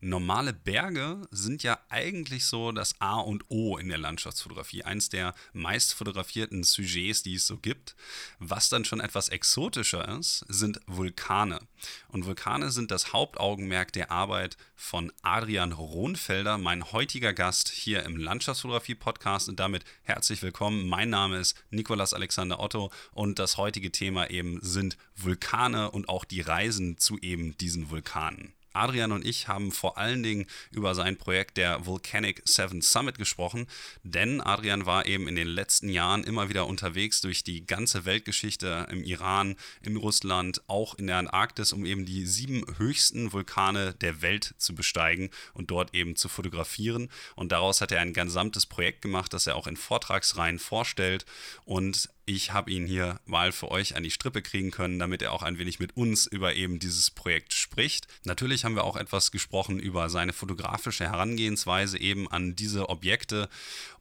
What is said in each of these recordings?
Normale Berge sind ja eigentlich so das A und O in der Landschaftsfotografie, eins der meist fotografierten Sujets, die es so gibt. Was dann schon etwas exotischer ist, sind Vulkane. Und Vulkane sind das Hauptaugenmerk der Arbeit von Adrian Rohnfelder, mein heutiger Gast hier im Landschaftsfotografie-Podcast. Und damit herzlich willkommen. Mein Name ist Nikolas Alexander Otto und das heutige Thema eben sind Vulkane und auch die Reisen zu eben diesen Vulkanen. Adrian und ich haben vor allen Dingen über sein Projekt der Volcanic Seven Summit gesprochen, denn Adrian war eben in den letzten Jahren immer wieder unterwegs durch die ganze Weltgeschichte im Iran, in Russland, auch in der Antarktis, um eben die sieben höchsten Vulkane der Welt zu besteigen und dort eben zu fotografieren. Und daraus hat er ein gesamtes Projekt gemacht, das er auch in Vortragsreihen vorstellt und ich habe ihn hier mal für euch an die Strippe kriegen können, damit er auch ein wenig mit uns über eben dieses Projekt spricht. Natürlich haben wir auch etwas gesprochen über seine fotografische Herangehensweise eben an diese Objekte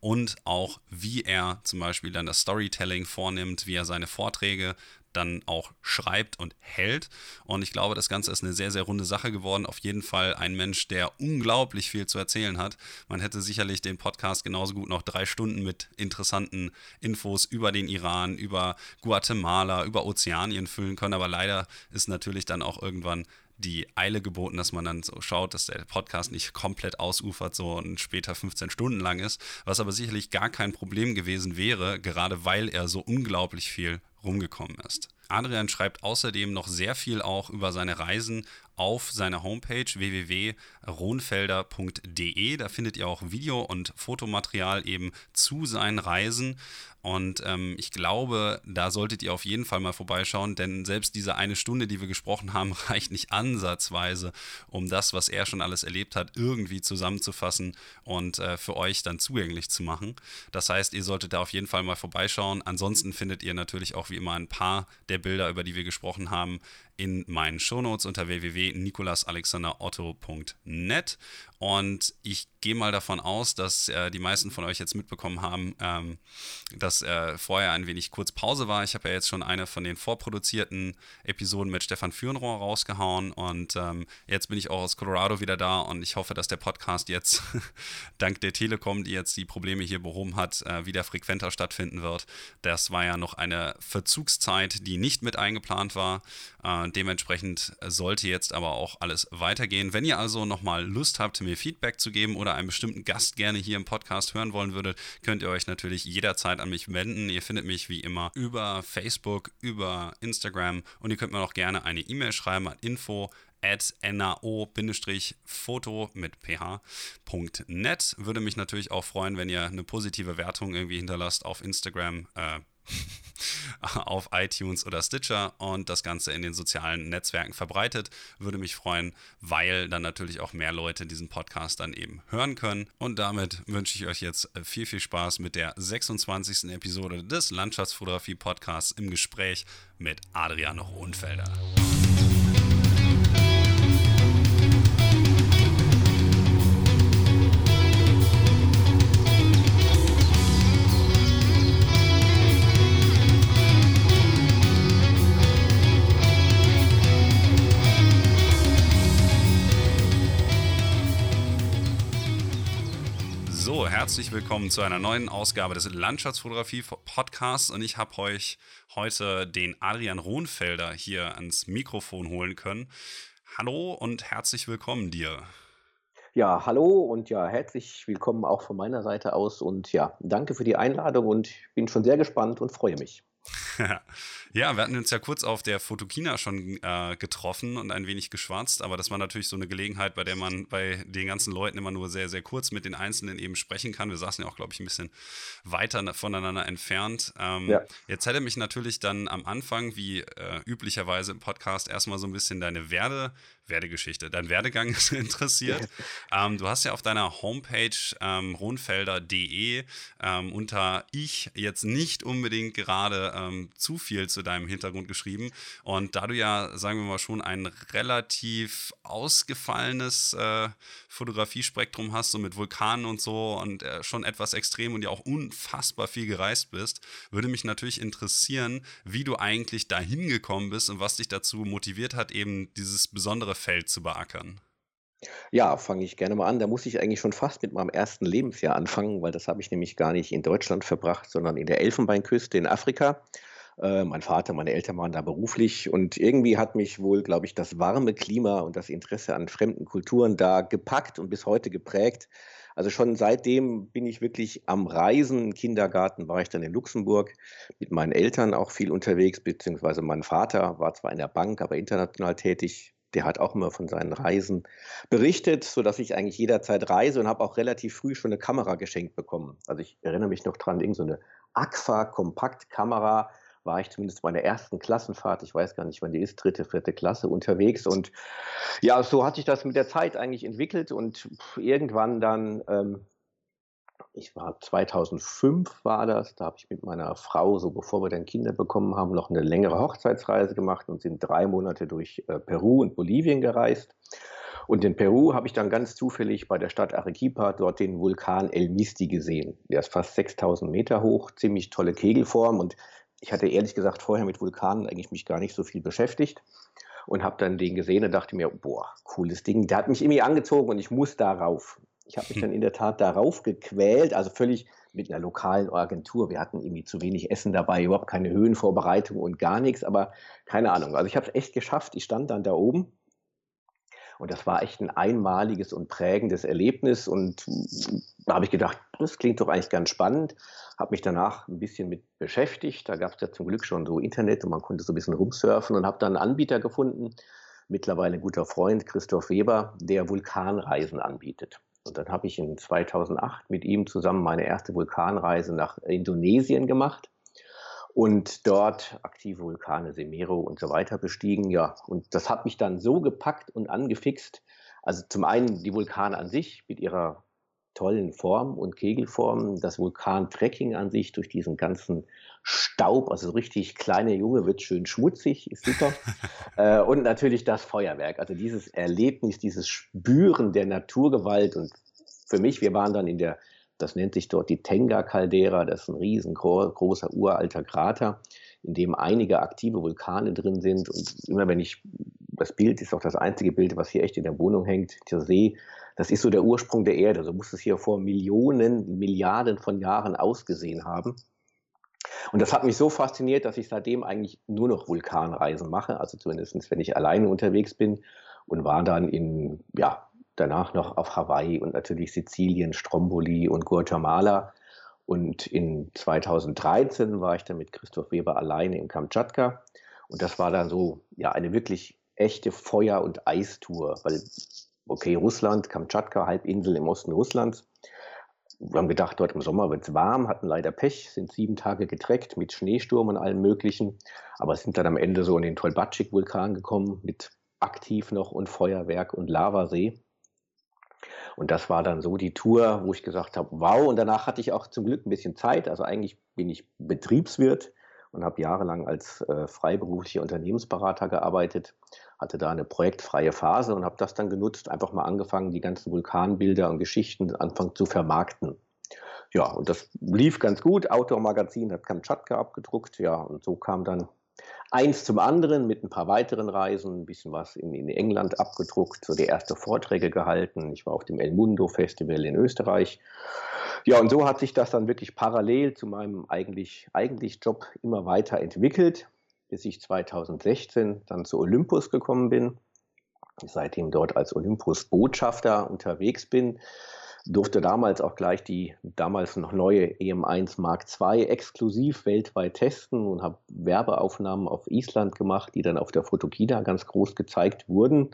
und auch wie er zum Beispiel dann das Storytelling vornimmt, wie er seine Vorträge dann auch schreibt und hält. Und ich glaube, das Ganze ist eine sehr, sehr runde Sache geworden. Auf jeden Fall ein Mensch, der unglaublich viel zu erzählen hat. Man hätte sicherlich den Podcast genauso gut noch drei Stunden mit interessanten Infos über den Iran, über Guatemala, über Ozeanien füllen können. Aber leider ist natürlich dann auch irgendwann die Eile geboten, dass man dann so schaut, dass der Podcast nicht komplett ausufert so und später 15 Stunden lang ist, was aber sicherlich gar kein Problem gewesen wäre, gerade weil er so unglaublich viel rumgekommen ist. Adrian schreibt außerdem noch sehr viel auch über seine Reisen auf seiner Homepage www.ronfelder.de. Da findet ihr auch Video- und Fotomaterial eben zu seinen Reisen. Und ähm, ich glaube, da solltet ihr auf jeden Fall mal vorbeischauen, denn selbst diese eine Stunde, die wir gesprochen haben, reicht nicht ansatzweise, um das, was er schon alles erlebt hat, irgendwie zusammenzufassen und äh, für euch dann zugänglich zu machen. Das heißt, ihr solltet da auf jeden Fall mal vorbeischauen. Ansonsten findet ihr natürlich auch wie immer ein paar der Bilder, über die wir gesprochen haben, in meinen Shownotes unter www.nikolasalexanderotto.net. Und ich gehe mal davon aus, dass äh, die meisten von euch jetzt mitbekommen haben, ähm, dass äh, vorher ein wenig kurz Pause war. Ich habe ja jetzt schon eine von den vorproduzierten Episoden mit Stefan Führenrohr rausgehauen und ähm, jetzt bin ich auch aus Colorado wieder da und ich hoffe, dass der Podcast jetzt dank der Telekom, die jetzt die Probleme hier behoben hat, äh, wieder frequenter stattfinden wird. Das war ja noch eine Verzugszeit, die nicht mit eingeplant war. Äh, dementsprechend sollte jetzt aber auch alles weitergehen. Wenn ihr also nochmal Lust habt, mir Feedback zu geben oder einen bestimmten Gast gerne hier im Podcast hören wollen würdet, könnt ihr euch natürlich jederzeit an mich wenden. Ihr findet mich wie immer über Facebook, über Instagram und ihr könnt mir auch gerne eine E-Mail schreiben an info at nao-foto mit ph.net. Würde mich natürlich auch freuen, wenn ihr eine positive Wertung irgendwie hinterlasst auf Instagram. Äh, auf iTunes oder Stitcher und das Ganze in den sozialen Netzwerken verbreitet. Würde mich freuen, weil dann natürlich auch mehr Leute diesen Podcast dann eben hören können. Und damit wünsche ich euch jetzt viel, viel Spaß mit der 26. Episode des Landschaftsfotografie Podcasts im Gespräch mit Adrian Hohenfelder. Herzlich willkommen zu einer neuen Ausgabe des Landschaftsfotografie-Podcasts und ich habe euch heute den Adrian Rohnfelder hier ans Mikrofon holen können. Hallo und herzlich willkommen dir. Ja, hallo und ja, herzlich willkommen auch von meiner Seite aus und ja, danke für die Einladung und bin schon sehr gespannt und freue mich. ja, wir hatten uns ja kurz auf der Fotokina schon äh, getroffen und ein wenig geschwatzt, aber das war natürlich so eine Gelegenheit, bei der man bei den ganzen Leuten immer nur sehr, sehr kurz mit den Einzelnen eben sprechen kann. Wir saßen ja auch, glaube ich, ein bisschen weiter voneinander entfernt. Ähm, ja. Jetzt hätte mich natürlich dann am Anfang, wie äh, üblicherweise im Podcast, erstmal so ein bisschen deine Werde, Werdegeschichte, dein Werdegang interessiert. ähm, du hast ja auf deiner Homepage ähm, ronfelder.de ähm, unter Ich jetzt nicht unbedingt gerade ähm, zu viel zu deinem Hintergrund geschrieben. Und da du ja, sagen wir mal, schon ein relativ ausgefallenes äh, Fotografiespektrum hast, so mit Vulkanen und so und äh, schon etwas extrem und ja auch unfassbar viel gereist bist, würde mich natürlich interessieren, wie du eigentlich dahin gekommen bist und was dich dazu motiviert hat, eben dieses besondere Feld zu beackern. Ja, fange ich gerne mal an. Da muss ich eigentlich schon fast mit meinem ersten Lebensjahr anfangen, weil das habe ich nämlich gar nicht in Deutschland verbracht, sondern in der Elfenbeinküste in Afrika. Äh, mein Vater, meine Eltern waren da beruflich und irgendwie hat mich wohl, glaube ich, das warme Klima und das Interesse an fremden Kulturen da gepackt und bis heute geprägt. Also schon seitdem bin ich wirklich am Reisen. Im Kindergarten war ich dann in Luxemburg mit meinen Eltern auch viel unterwegs, beziehungsweise mein Vater war zwar in der Bank, aber international tätig, der hat auch immer von seinen Reisen berichtet, sodass ich eigentlich jederzeit reise und habe auch relativ früh schon eine Kamera geschenkt bekommen. Also ich erinnere mich noch dran, irgend so eine Aqua-Kompaktkamera war ich zumindest bei der ersten Klassenfahrt, ich weiß gar nicht, wann die ist, dritte, vierte Klasse unterwegs. Und ja, so hat sich das mit der Zeit eigentlich entwickelt und irgendwann dann ähm, ich war 2005 war das, da habe ich mit meiner Frau, so bevor wir dann Kinder bekommen haben, noch eine längere Hochzeitsreise gemacht und sind drei Monate durch äh, Peru und Bolivien gereist. Und in Peru habe ich dann ganz zufällig bei der Stadt Arequipa dort den Vulkan El Misti gesehen. Der ist fast 6000 Meter hoch, ziemlich tolle Kegelform und ich hatte ehrlich gesagt vorher mit Vulkanen eigentlich mich gar nicht so viel beschäftigt und habe dann den gesehen und dachte mir, boah, cooles Ding. Der hat mich irgendwie angezogen und ich muss darauf. Ich habe mich dann in der Tat darauf gequält, also völlig mit einer lokalen Agentur. Wir hatten irgendwie zu wenig Essen dabei, überhaupt keine Höhenvorbereitung und gar nichts, aber keine Ahnung. Also ich habe es echt geschafft. Ich stand dann da oben und das war echt ein einmaliges und prägendes Erlebnis. Und da habe ich gedacht, das klingt doch eigentlich ganz spannend. Habe mich danach ein bisschen mit beschäftigt. Da gab es ja zum Glück schon so Internet und man konnte so ein bisschen rumsurfen und habe dann einen Anbieter gefunden, mittlerweile ein guter Freund, Christoph Weber, der Vulkanreisen anbietet. Und dann habe ich in 2008 mit ihm zusammen meine erste Vulkanreise nach Indonesien gemacht und dort aktive Vulkane, Semero und so weiter bestiegen. Ja, und das hat mich dann so gepackt und angefixt. Also zum einen die Vulkane an sich mit ihrer tollen Form und Kegelform, das Vulkantrekking an sich durch diesen ganzen Staub, also richtig kleine Junge wird schön schmutzig, ist super. äh, und natürlich das Feuerwerk, also dieses Erlebnis, dieses Spüren der Naturgewalt. Und für mich, wir waren dann in der, das nennt sich dort die Tenga-Caldera, das ist ein riesengroßer, uralter Krater, in dem einige aktive Vulkane drin sind. Und immer wenn ich, das Bild ist auch das einzige Bild, was hier echt in der Wohnung hängt, der See, das ist so der Ursprung der Erde. So muss es hier vor Millionen, Milliarden von Jahren ausgesehen haben. Und das hat mich so fasziniert, dass ich seitdem eigentlich nur noch Vulkanreisen mache, also zumindest wenn ich alleine unterwegs bin und war dann in, ja, danach noch auf Hawaii und natürlich Sizilien, Stromboli und Guatemala. Und in 2013 war ich dann mit Christoph Weber alleine in Kamtschatka. Und das war dann so, ja, eine wirklich echte Feuer- und Eistour, weil, okay, Russland, Kamtschatka, Halbinsel im Osten Russlands, wir haben gedacht, dort im Sommer wird es warm, hatten leider Pech, sind sieben Tage getreckt mit Schneesturm und allem Möglichen, aber sind dann am Ende so in den Tolbatschik-Vulkan gekommen mit aktiv noch und Feuerwerk und Lavasee. Und das war dann so die Tour, wo ich gesagt habe, wow. Und danach hatte ich auch zum Glück ein bisschen Zeit. Also eigentlich bin ich Betriebswirt und habe jahrelang als äh, freiberuflicher Unternehmensberater gearbeitet, hatte da eine projektfreie Phase und habe das dann genutzt, einfach mal angefangen, die ganzen Vulkanbilder und Geschichten anfangen zu vermarkten. Ja, und das lief ganz gut. Outdoor Magazin hat Kamtschatka abgedruckt, ja, und so kam dann eins zum anderen mit ein paar weiteren Reisen, ein bisschen was in, in England abgedruckt, so die erste Vorträge gehalten. Ich war auf dem El Mundo Festival in Österreich ja, und so hat sich das dann wirklich parallel zu meinem eigentlich, eigentlich Job immer weiter entwickelt, bis ich 2016 dann zu Olympus gekommen bin. Seitdem dort als Olympus-Botschafter unterwegs bin, durfte damals auch gleich die damals noch neue EM1 Mark II exklusiv weltweit testen und habe Werbeaufnahmen auf Island gemacht, die dann auf der Fotokina ganz groß gezeigt wurden.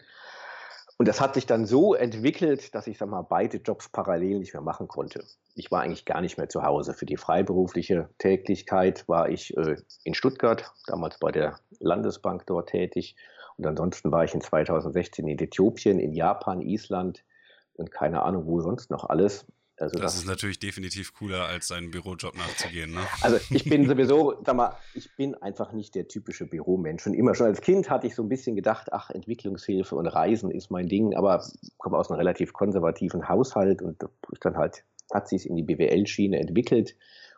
Und das hat sich dann so entwickelt, dass ich sag mal, beide Jobs parallel nicht mehr machen konnte. Ich war eigentlich gar nicht mehr zu Hause. Für die freiberufliche Tätigkeit war ich äh, in Stuttgart, damals bei der Landesbank dort tätig. Und ansonsten war ich in 2016 in Äthiopien, in Japan, Island und keine Ahnung, wo sonst noch alles. Also das, das, ist natürlich definitiv cooler, als seinen Bürojob nachzugehen. Ne? Also ich bin sowieso, sag mal, ich bin einfach nicht der typische Büromensch. Und immer schon als Kind hatte ich so ein bisschen gedacht, ach, Entwicklungshilfe und Reisen ist mein Ding, aber ich komme aus einem relativ konservativen Haushalt und dann halt hat sich in die BWL-Schiene entwickelt.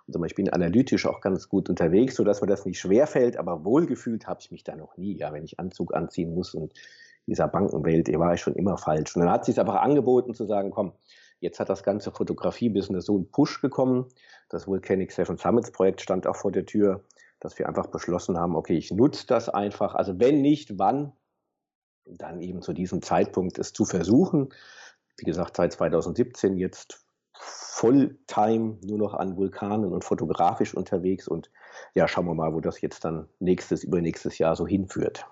Und ich bin analytisch auch ganz gut unterwegs, sodass mir das nicht schwerfällt, aber wohlgefühlt habe ich mich da noch nie. Ja, wenn ich Anzug anziehen muss und dieser Bankenwelt, der war ich schon immer falsch. Und dann hat sich einfach angeboten zu sagen, komm, jetzt hat das ganze Fotografie-Business so einen Push bekommen. Das Volcanic Seven Summits Projekt stand auch vor der Tür, dass wir einfach beschlossen haben, okay, ich nutze das einfach. Also wenn nicht, wann? Dann eben zu diesem Zeitpunkt es zu versuchen. Wie gesagt, seit 2017 jetzt Fulltime nur noch an Vulkanen und fotografisch unterwegs und ja, schauen wir mal, wo das jetzt dann nächstes, übernächstes Jahr so hinführt.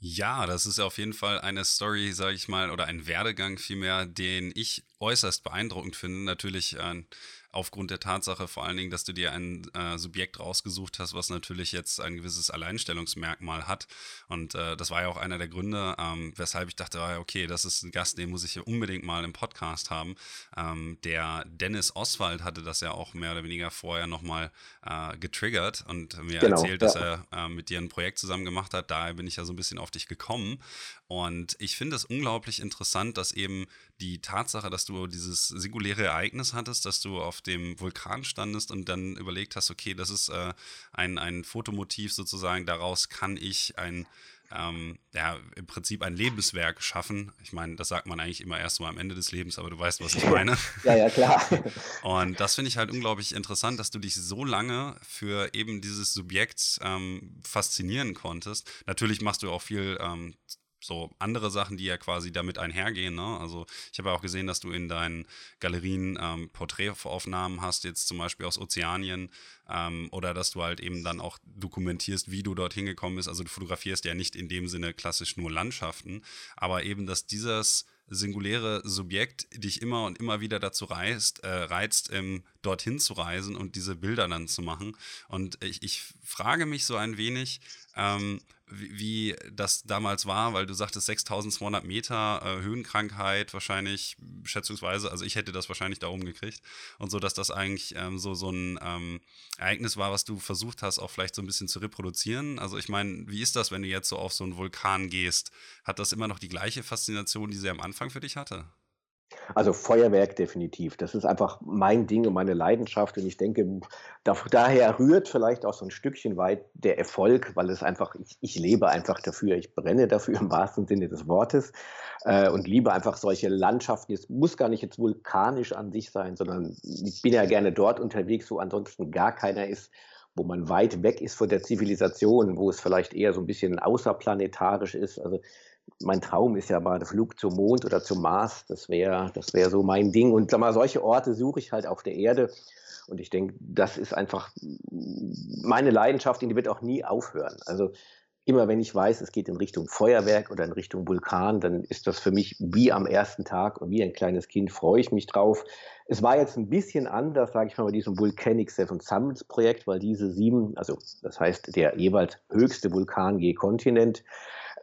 Ja, das ist auf jeden Fall eine Story, sage ich mal, oder ein Werdegang vielmehr, den ich äußerst beeindruckend finde. Natürlich äh, aufgrund der Tatsache vor allen Dingen, dass du dir ein äh, Subjekt rausgesucht hast, was natürlich jetzt ein gewisses Alleinstellungsmerkmal hat. Und äh, das war ja auch einer der Gründe, ähm, weshalb ich dachte, ah, okay, das ist ein Gast, den muss ich hier unbedingt mal im Podcast haben. Ähm, der Dennis Oswald hatte das ja auch mehr oder weniger vorher nochmal äh, getriggert und mir genau, erzählt, dass ja. er äh, mit dir ein Projekt zusammen gemacht hat. Daher bin ich ja so ein bisschen auf dich gekommen. Und ich finde es unglaublich interessant, dass eben die Tatsache, dass du dieses singuläre Ereignis hattest, dass du auf dem Vulkan standest und dann überlegt hast, okay, das ist äh, ein, ein Fotomotiv sozusagen, daraus kann ich ein, ähm, ja, im Prinzip ein Lebenswerk schaffen. Ich meine, das sagt man eigentlich immer erst so am Ende des Lebens, aber du weißt, was ich meine. ja, ja, klar. Und das finde ich halt unglaublich interessant, dass du dich so lange für eben dieses Subjekt ähm, faszinieren konntest. Natürlich machst du auch viel ähm, so andere Sachen, die ja quasi damit einhergehen. Ne? Also ich habe ja auch gesehen, dass du in deinen Galerien ähm, Porträtaufnahmen hast, jetzt zum Beispiel aus Ozeanien, ähm, oder dass du halt eben dann auch dokumentierst, wie du dorthin gekommen bist. Also du fotografierst ja nicht in dem Sinne klassisch nur Landschaften, aber eben, dass dieses singuläre Subjekt dich immer und immer wieder dazu reizt, äh, reizt ähm, dorthin zu reisen und diese Bilder dann zu machen. Und ich, ich frage mich so ein wenig, ähm, wie, wie, das damals war, weil du sagtest 6200 Meter äh, Höhenkrankheit wahrscheinlich, schätzungsweise, also ich hätte das wahrscheinlich da oben gekriegt und so, dass das eigentlich ähm, so, so ein ähm, Ereignis war, was du versucht hast, auch vielleicht so ein bisschen zu reproduzieren. Also ich meine, wie ist das, wenn du jetzt so auf so einen Vulkan gehst? Hat das immer noch die gleiche Faszination, die sie am Anfang für dich hatte? Also Feuerwerk definitiv. Das ist einfach mein Ding und meine Leidenschaft. Und ich denke, da, daher rührt vielleicht auch so ein Stückchen weit der Erfolg, weil es einfach, ich, ich lebe einfach dafür, ich brenne dafür im wahrsten Sinne des Wortes äh, und liebe einfach solche Landschaften. Es muss gar nicht jetzt vulkanisch an sich sein, sondern ich bin ja gerne dort unterwegs, wo ansonsten gar keiner ist wo man weit weg ist von der Zivilisation, wo es vielleicht eher so ein bisschen außerplanetarisch ist. Also mein Traum ist ja mal der Flug zum Mond oder zum Mars. Das wäre das wär so mein Ding. Und sag mal, solche Orte suche ich halt auf der Erde. Und ich denke, das ist einfach meine Leidenschaft, die wird auch nie aufhören. Also immer wenn ich weiß, es geht in Richtung Feuerwerk oder in Richtung Vulkan, dann ist das für mich wie am ersten Tag und wie ein kleines Kind freue ich mich drauf. Es war jetzt ein bisschen anders, sage ich mal, bei diesem Volcanic Seven Summits Projekt, weil diese sieben, also das heißt der jeweils höchste Vulkan je Kontinent,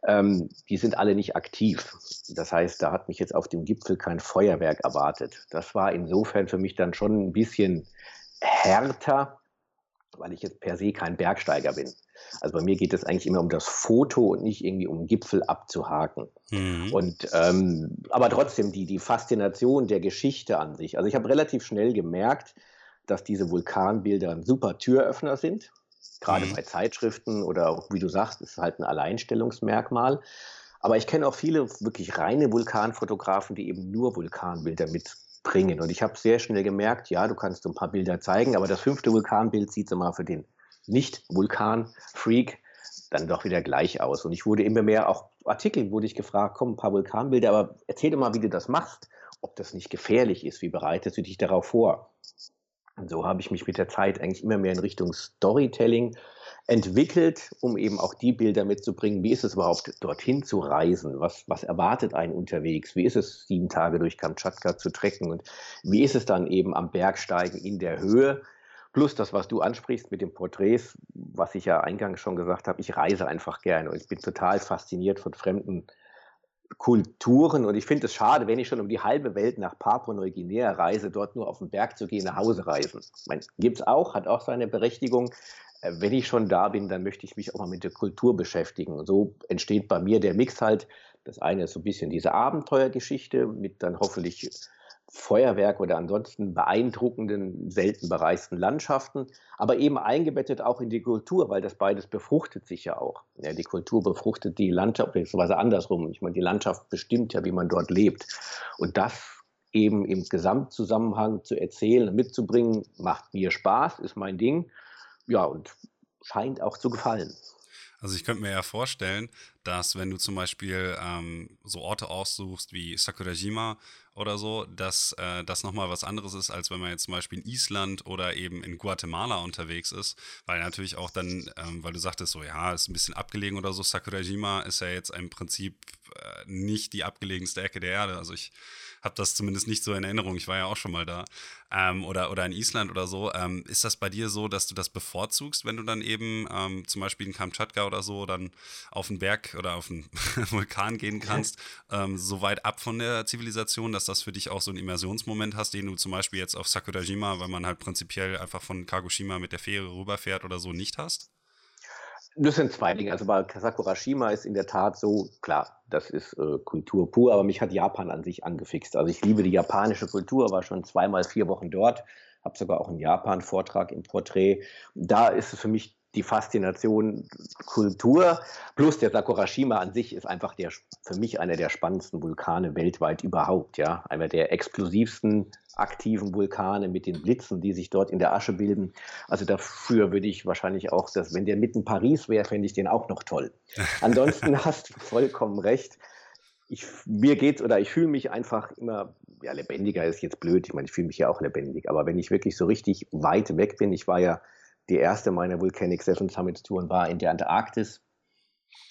ähm, die sind alle nicht aktiv. Das heißt, da hat mich jetzt auf dem Gipfel kein Feuerwerk erwartet. Das war insofern für mich dann schon ein bisschen härter, weil ich jetzt per se kein Bergsteiger bin. Also bei mir geht es eigentlich immer um das Foto und nicht irgendwie um Gipfel abzuhaken. Mhm. Und ähm, aber trotzdem die, die Faszination der Geschichte an sich. Also ich habe relativ schnell gemerkt, dass diese Vulkanbilder ein super Türöffner sind. Gerade mhm. bei Zeitschriften oder wie du sagst, ist halt ein Alleinstellungsmerkmal. Aber ich kenne auch viele wirklich reine Vulkanfotografen, die eben nur Vulkanbilder mitbringen. Und ich habe sehr schnell gemerkt, ja, du kannst ein paar Bilder zeigen, aber das fünfte Vulkanbild sieht so mal für den Nicht-Vulkan-Freak dann doch wieder gleich aus. Und ich wurde immer mehr, auch Artikel wurde ich gefragt, komm, ein paar Vulkanbilder, aber erzähl doch mal, wie du das machst, ob das nicht gefährlich ist, wie bereitest du dich darauf vor? Und so habe ich mich mit der Zeit eigentlich immer mehr in Richtung Storytelling entwickelt, um eben auch die Bilder mitzubringen. Wie ist es überhaupt, dorthin zu reisen? Was, was erwartet einen unterwegs? Wie ist es, sieben Tage durch Kamtschatka zu trecken? Und wie ist es dann eben am Bergsteigen in der Höhe? Plus das, was du ansprichst mit den Porträts, was ich ja eingangs schon gesagt habe, ich reise einfach gerne und ich bin total fasziniert von fremden Kulturen und ich finde es schade, wenn ich schon um die halbe Welt nach Papua-Neuguinea reise, dort nur auf den Berg zu gehen, nach Hause reisen. Gibt es auch, hat auch seine Berechtigung. Äh, wenn ich schon da bin, dann möchte ich mich auch mal mit der Kultur beschäftigen. Und so entsteht bei mir der Mix halt. Das eine ist so ein bisschen diese Abenteuergeschichte mit dann hoffentlich Feuerwerk oder ansonsten beeindruckenden, selten bereisten Landschaften, aber eben eingebettet auch in die Kultur, weil das beides befruchtet sich ja auch. Ja, die Kultur befruchtet die Landschaft, beziehungsweise andersrum. Ich meine, die Landschaft bestimmt ja, wie man dort lebt. Und das eben im Gesamtzusammenhang zu erzählen mitzubringen, macht mir Spaß, ist mein Ding. Ja, und scheint auch zu gefallen. Also ich könnte mir ja vorstellen, dass wenn du zum Beispiel ähm, so Orte aussuchst wie Sakurajima oder so, dass äh, das nochmal was anderes ist, als wenn man jetzt zum Beispiel in Island oder eben in Guatemala unterwegs ist, weil natürlich auch dann, ähm, weil du sagtest, so ja, ist ein bisschen abgelegen oder so, Sakurajima ist ja jetzt im Prinzip äh, nicht die abgelegenste Ecke der Erde. Also ich habe das zumindest nicht so in Erinnerung. Ich war ja auch schon mal da. Ähm, oder, oder in Island oder so. Ähm, ist das bei dir so, dass du das bevorzugst, wenn du dann eben ähm, zum Beispiel in Kamtschatka oder so dann auf den Berg oder auf den Vulkan gehen kannst, ähm, so weit ab von der Zivilisation, dass das für dich auch so einen Immersionsmoment hast, den du zum Beispiel jetzt auf Sakurajima, weil man halt prinzipiell einfach von Kagoshima mit der Fähre rüberfährt oder so, nicht hast? Das sind zwei Dinge. Also bei Sakurashima ist in der Tat so, klar, das ist äh, Kultur pur, aber mich hat Japan an sich angefixt. Also ich liebe die japanische Kultur, war schon zweimal vier Wochen dort, habe sogar auch einen Japan-Vortrag im Porträt. Da ist es für mich die Faszination Kultur plus der Sakurashima an sich ist einfach der, für mich einer der spannendsten Vulkane weltweit überhaupt. Ja, einer der explosivsten aktiven Vulkane mit den Blitzen, die sich dort in der Asche bilden. Also dafür würde ich wahrscheinlich auch, dass, wenn der mitten Paris wäre, fände ich den auch noch toll. Ansonsten hast du vollkommen recht. Ich, mir geht's oder ich fühle mich einfach immer, ja, lebendiger ist jetzt blöd. Ich meine, ich fühle mich ja auch lebendig. Aber wenn ich wirklich so richtig weit weg bin, ich war ja die erste meiner Volcanic Seven Summits Touren war in der Antarktis.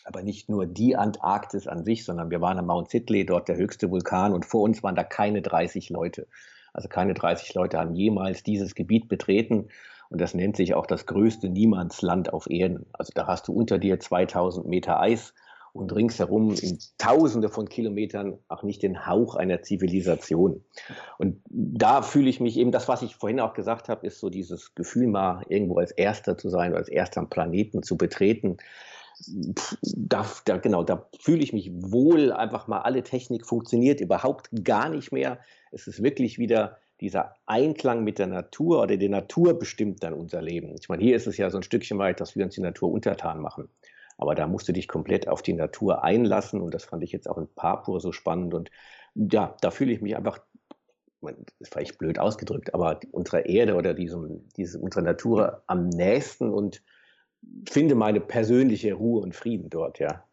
Aber nicht nur die Antarktis an sich, sondern wir waren am Mount Sidley, dort der höchste Vulkan und vor uns waren da keine 30 Leute. Also keine 30 Leute haben jemals dieses Gebiet betreten und das nennt sich auch das größte Niemandsland auf Erden. Also da hast du unter dir 2000 Meter Eis und ringsherum in Tausende von Kilometern auch nicht den Hauch einer Zivilisation. Und da fühle ich mich eben, das, was ich vorhin auch gesagt habe, ist so dieses Gefühl, mal irgendwo als Erster zu sein als Erster am Planeten zu betreten. Da, da, genau, da fühle ich mich wohl, einfach mal alle Technik funktioniert überhaupt gar nicht mehr. Es ist wirklich wieder dieser Einklang mit der Natur oder die Natur bestimmt dann unser Leben. Ich meine, hier ist es ja so ein Stückchen weit, dass wir uns die Natur untertan machen. Aber da musst du dich komplett auf die Natur einlassen und das fand ich jetzt auch in Papua so spannend. Und ja, da fühle ich mich einfach, das ist vielleicht blöd ausgedrückt, aber unserer Erde oder diesem, diesem, unserer Natur am nächsten und finde meine persönliche Ruhe und Frieden dort, ja.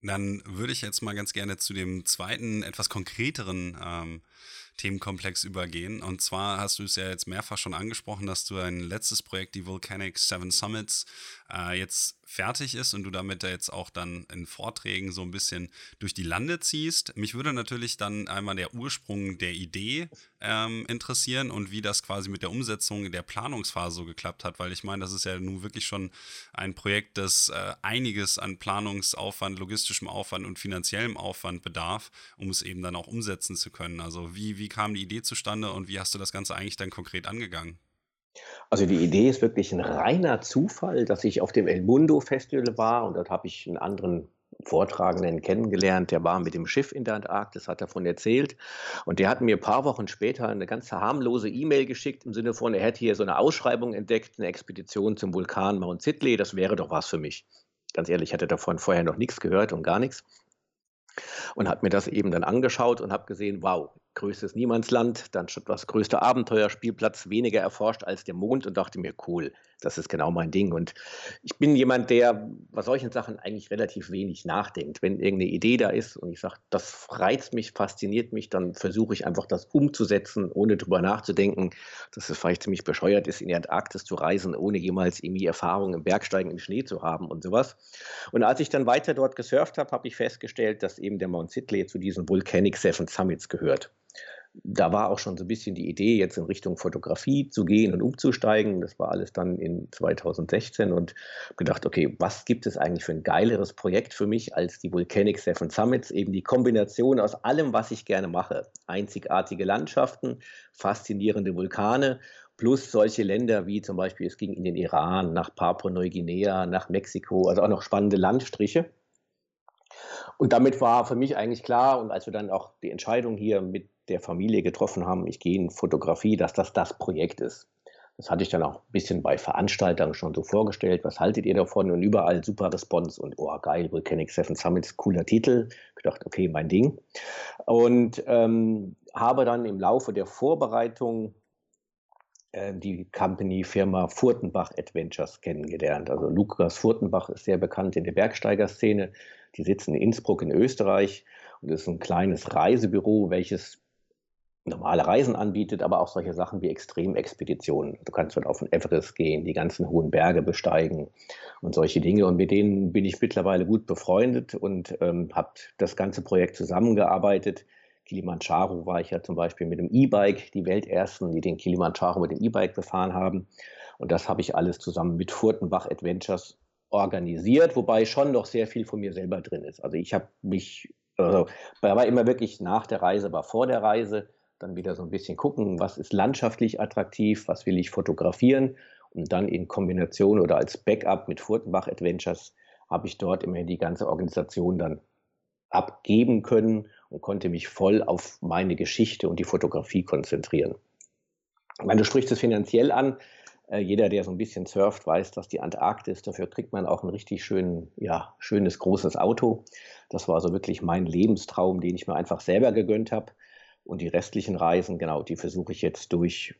Dann würde ich jetzt mal ganz gerne zu dem zweiten, etwas konkreteren ähm, Themenkomplex übergehen. Und zwar hast du es ja jetzt mehrfach schon angesprochen, dass du ein letztes Projekt, die Volcanic Seven Summits, äh, jetzt fertig ist und du damit jetzt auch dann in Vorträgen so ein bisschen durch die Lande ziehst. Mich würde natürlich dann einmal der Ursprung der Idee ähm, interessieren und wie das quasi mit der Umsetzung der Planungsphase so geklappt hat, weil ich meine, das ist ja nun wirklich schon ein Projekt, das äh, einiges an Planungsaufwand, logistischem Aufwand und finanziellem Aufwand bedarf, um es eben dann auch umsetzen zu können. Also wie, wie kam die Idee zustande und wie hast du das Ganze eigentlich dann konkret angegangen? Also die Idee ist wirklich ein reiner Zufall, dass ich auf dem El Mundo Festival war und dort habe ich einen anderen Vortragenden kennengelernt, der war mit dem Schiff in der Antarktis, hat davon erzählt. Und der hat mir ein paar Wochen später eine ganz harmlose E-Mail geschickt im Sinne von, er hätte hier so eine Ausschreibung entdeckt, eine Expedition zum Vulkan Mount Sidley, das wäre doch was für mich. Ganz ehrlich, ich hatte davon vorher noch nichts gehört und gar nichts. Und hat mir das eben dann angeschaut und habe gesehen, wow, größtes Niemandsland, dann schon das größte Abenteuerspielplatz, weniger erforscht als der Mond und dachte mir, cool, das ist genau mein Ding. Und ich bin jemand, der bei solchen Sachen eigentlich relativ wenig nachdenkt. Wenn irgendeine Idee da ist und ich sage, das reizt mich, fasziniert mich, dann versuche ich einfach das umzusetzen, ohne drüber nachzudenken, dass es vielleicht ziemlich bescheuert ist, in die Antarktis zu reisen, ohne jemals irgendwie Erfahrung im Bergsteigen im Schnee zu haben und sowas. Und als ich dann weiter dort gesurft habe, habe ich festgestellt, dass eben der Mount Sidley zu diesen Volcanic Seven Summits gehört da war auch schon so ein bisschen die Idee, jetzt in Richtung Fotografie zu gehen und umzusteigen. Das war alles dann in 2016 und gedacht, okay, was gibt es eigentlich für ein geileres Projekt für mich als die Volcanic Seven Summits? Eben die Kombination aus allem, was ich gerne mache. Einzigartige Landschaften, faszinierende Vulkane plus solche Länder wie zum Beispiel, es ging in den Iran, nach Papua-Neuguinea, nach Mexiko, also auch noch spannende Landstriche. Und damit war für mich eigentlich klar, und als wir dann auch die Entscheidung hier mit der Familie getroffen haben, ich gehe in Fotografie, dass das das Projekt ist. Das hatte ich dann auch ein bisschen bei Veranstaltungen schon so vorgestellt. Was haltet ihr davon? Und überall super Response und oh geil, Volcanic Seven Summits, cooler Titel. Ich dachte, okay, mein Ding. Und ähm, habe dann im Laufe der Vorbereitung äh, die Company-Firma Furtenbach Adventures kennengelernt. Also Lukas Furtenbach ist sehr bekannt in der Bergsteigerszene. Die sitzen in Innsbruck in Österreich und es ist ein kleines Reisebüro, welches normale Reisen anbietet, aber auch solche Sachen wie Extremexpeditionen. Du kannst dort auf den Everest gehen, die ganzen hohen Berge besteigen und solche Dinge. Und mit denen bin ich mittlerweile gut befreundet und ähm, habe das ganze Projekt zusammengearbeitet. Kilimanjaro war ich ja zum Beispiel mit dem E-Bike, die Weltersten, die den Kilimanjaro mit dem E-Bike befahren haben. Und das habe ich alles zusammen mit Furtenbach Adventures organisiert, wobei schon noch sehr viel von mir selber drin ist. Also ich habe mich, also war immer wirklich nach der Reise, war vor der Reise dann wieder so ein bisschen gucken, was ist landschaftlich attraktiv, was will ich fotografieren und dann in Kombination oder als Backup mit Furtenbach Adventures habe ich dort immerhin die ganze Organisation dann abgeben können und konnte mich voll auf meine Geschichte und die Fotografie konzentrieren. Ich meine, du sprichst es finanziell an. Äh, jeder, der so ein bisschen surft, weiß, dass die Antarktis, dafür kriegt man auch ein richtig schön, ja, schönes, großes Auto. Das war also wirklich mein Lebenstraum, den ich mir einfach selber gegönnt habe. Und die restlichen Reisen, genau, die versuche ich jetzt durch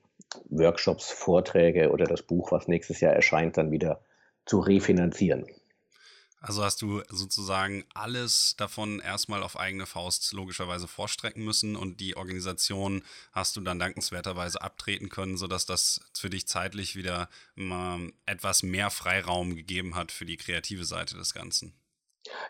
Workshops, Vorträge oder das Buch, was nächstes Jahr erscheint, dann wieder zu refinanzieren. Also hast du sozusagen alles davon erstmal auf eigene Faust logischerweise vorstrecken müssen und die Organisation hast du dann dankenswerterweise abtreten können, sodass das für dich zeitlich wieder etwas mehr Freiraum gegeben hat für die kreative Seite des Ganzen.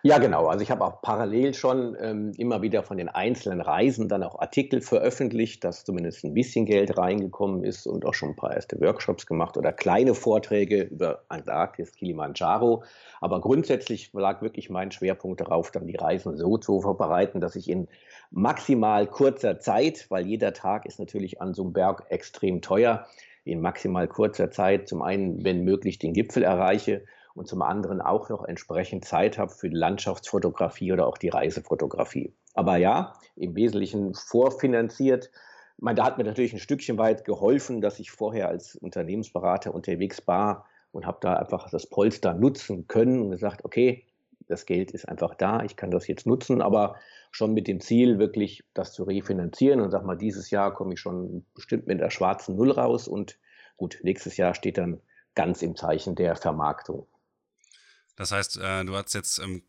Ja, genau. Also ich habe auch parallel schon ähm, immer wieder von den einzelnen Reisen dann auch Artikel veröffentlicht, dass zumindest ein bisschen Geld reingekommen ist und auch schon ein paar erste Workshops gemacht oder kleine Vorträge über Antarktis, Kilimanjaro. Aber grundsätzlich lag wirklich mein Schwerpunkt darauf, dann die Reisen so zu vorbereiten, dass ich in maximal kurzer Zeit, weil jeder Tag ist natürlich an so einem Berg extrem teuer, in maximal kurzer Zeit zum einen, wenn möglich, den Gipfel erreiche und zum anderen auch noch entsprechend Zeit habe für die Landschaftsfotografie oder auch die Reisefotografie. Aber ja, im Wesentlichen vorfinanziert. Man, da hat mir natürlich ein Stückchen weit geholfen, dass ich vorher als Unternehmensberater unterwegs war und habe da einfach das Polster nutzen können und gesagt, okay, das Geld ist einfach da, ich kann das jetzt nutzen, aber schon mit dem Ziel, wirklich das zu refinanzieren und sag mal, dieses Jahr komme ich schon bestimmt mit der schwarzen Null raus und gut, nächstes Jahr steht dann ganz im Zeichen der Vermarktung. Das heißt, äh, du hast jetzt im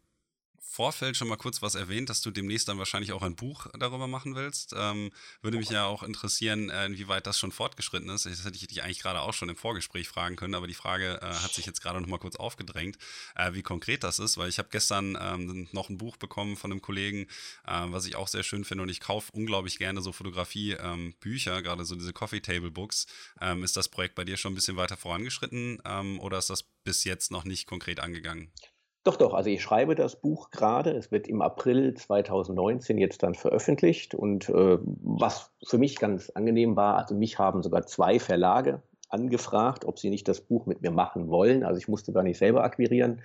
Vorfeld schon mal kurz was erwähnt, dass du demnächst dann wahrscheinlich auch ein Buch darüber machen willst. Ähm, würde mich ja auch interessieren, äh, inwieweit das schon fortgeschritten ist. Das hätte ich dich eigentlich gerade auch schon im Vorgespräch fragen können, aber die Frage äh, hat sich jetzt gerade noch mal kurz aufgedrängt, äh, wie konkret das ist, weil ich habe gestern ähm, noch ein Buch bekommen von einem Kollegen, äh, was ich auch sehr schön finde und ich kaufe unglaublich gerne so Fotografie-Bücher, ähm, gerade so diese Coffee Table Books. Ähm, ist das Projekt bei dir schon ein bisschen weiter vorangeschritten ähm, oder ist das bis jetzt noch nicht konkret angegangen? Doch, doch. Also ich schreibe das Buch gerade. Es wird im April 2019 jetzt dann veröffentlicht. Und äh, was für mich ganz angenehm war, also mich haben sogar zwei Verlage angefragt, ob sie nicht das Buch mit mir machen wollen. Also ich musste gar nicht selber akquirieren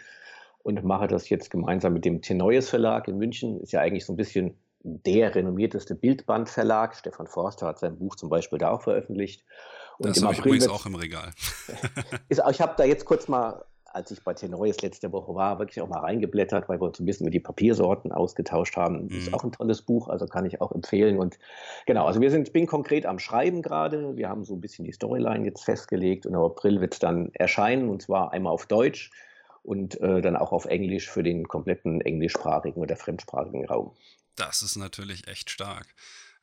und mache das jetzt gemeinsam mit dem Tenoyes Verlag in München. Ist ja eigentlich so ein bisschen der renommierteste Bildbandverlag. Stefan Forster hat sein Buch zum Beispiel da auch veröffentlicht. Und das habe ich übrigens auch im Regal. ist, ich habe da jetzt kurz mal als ich bei Tenoris letzte Woche war, wirklich auch mal reingeblättert, weil wir uns ein bisschen über die Papiersorten ausgetauscht haben. Mhm. Ist auch ein tolles Buch, also kann ich auch empfehlen. Und genau, also wir sind, ich bin konkret am Schreiben gerade. Wir haben so ein bisschen die Storyline jetzt festgelegt und im April wird es dann erscheinen und zwar einmal auf Deutsch und äh, dann auch auf Englisch für den kompletten englischsprachigen oder fremdsprachigen Raum. Das ist natürlich echt stark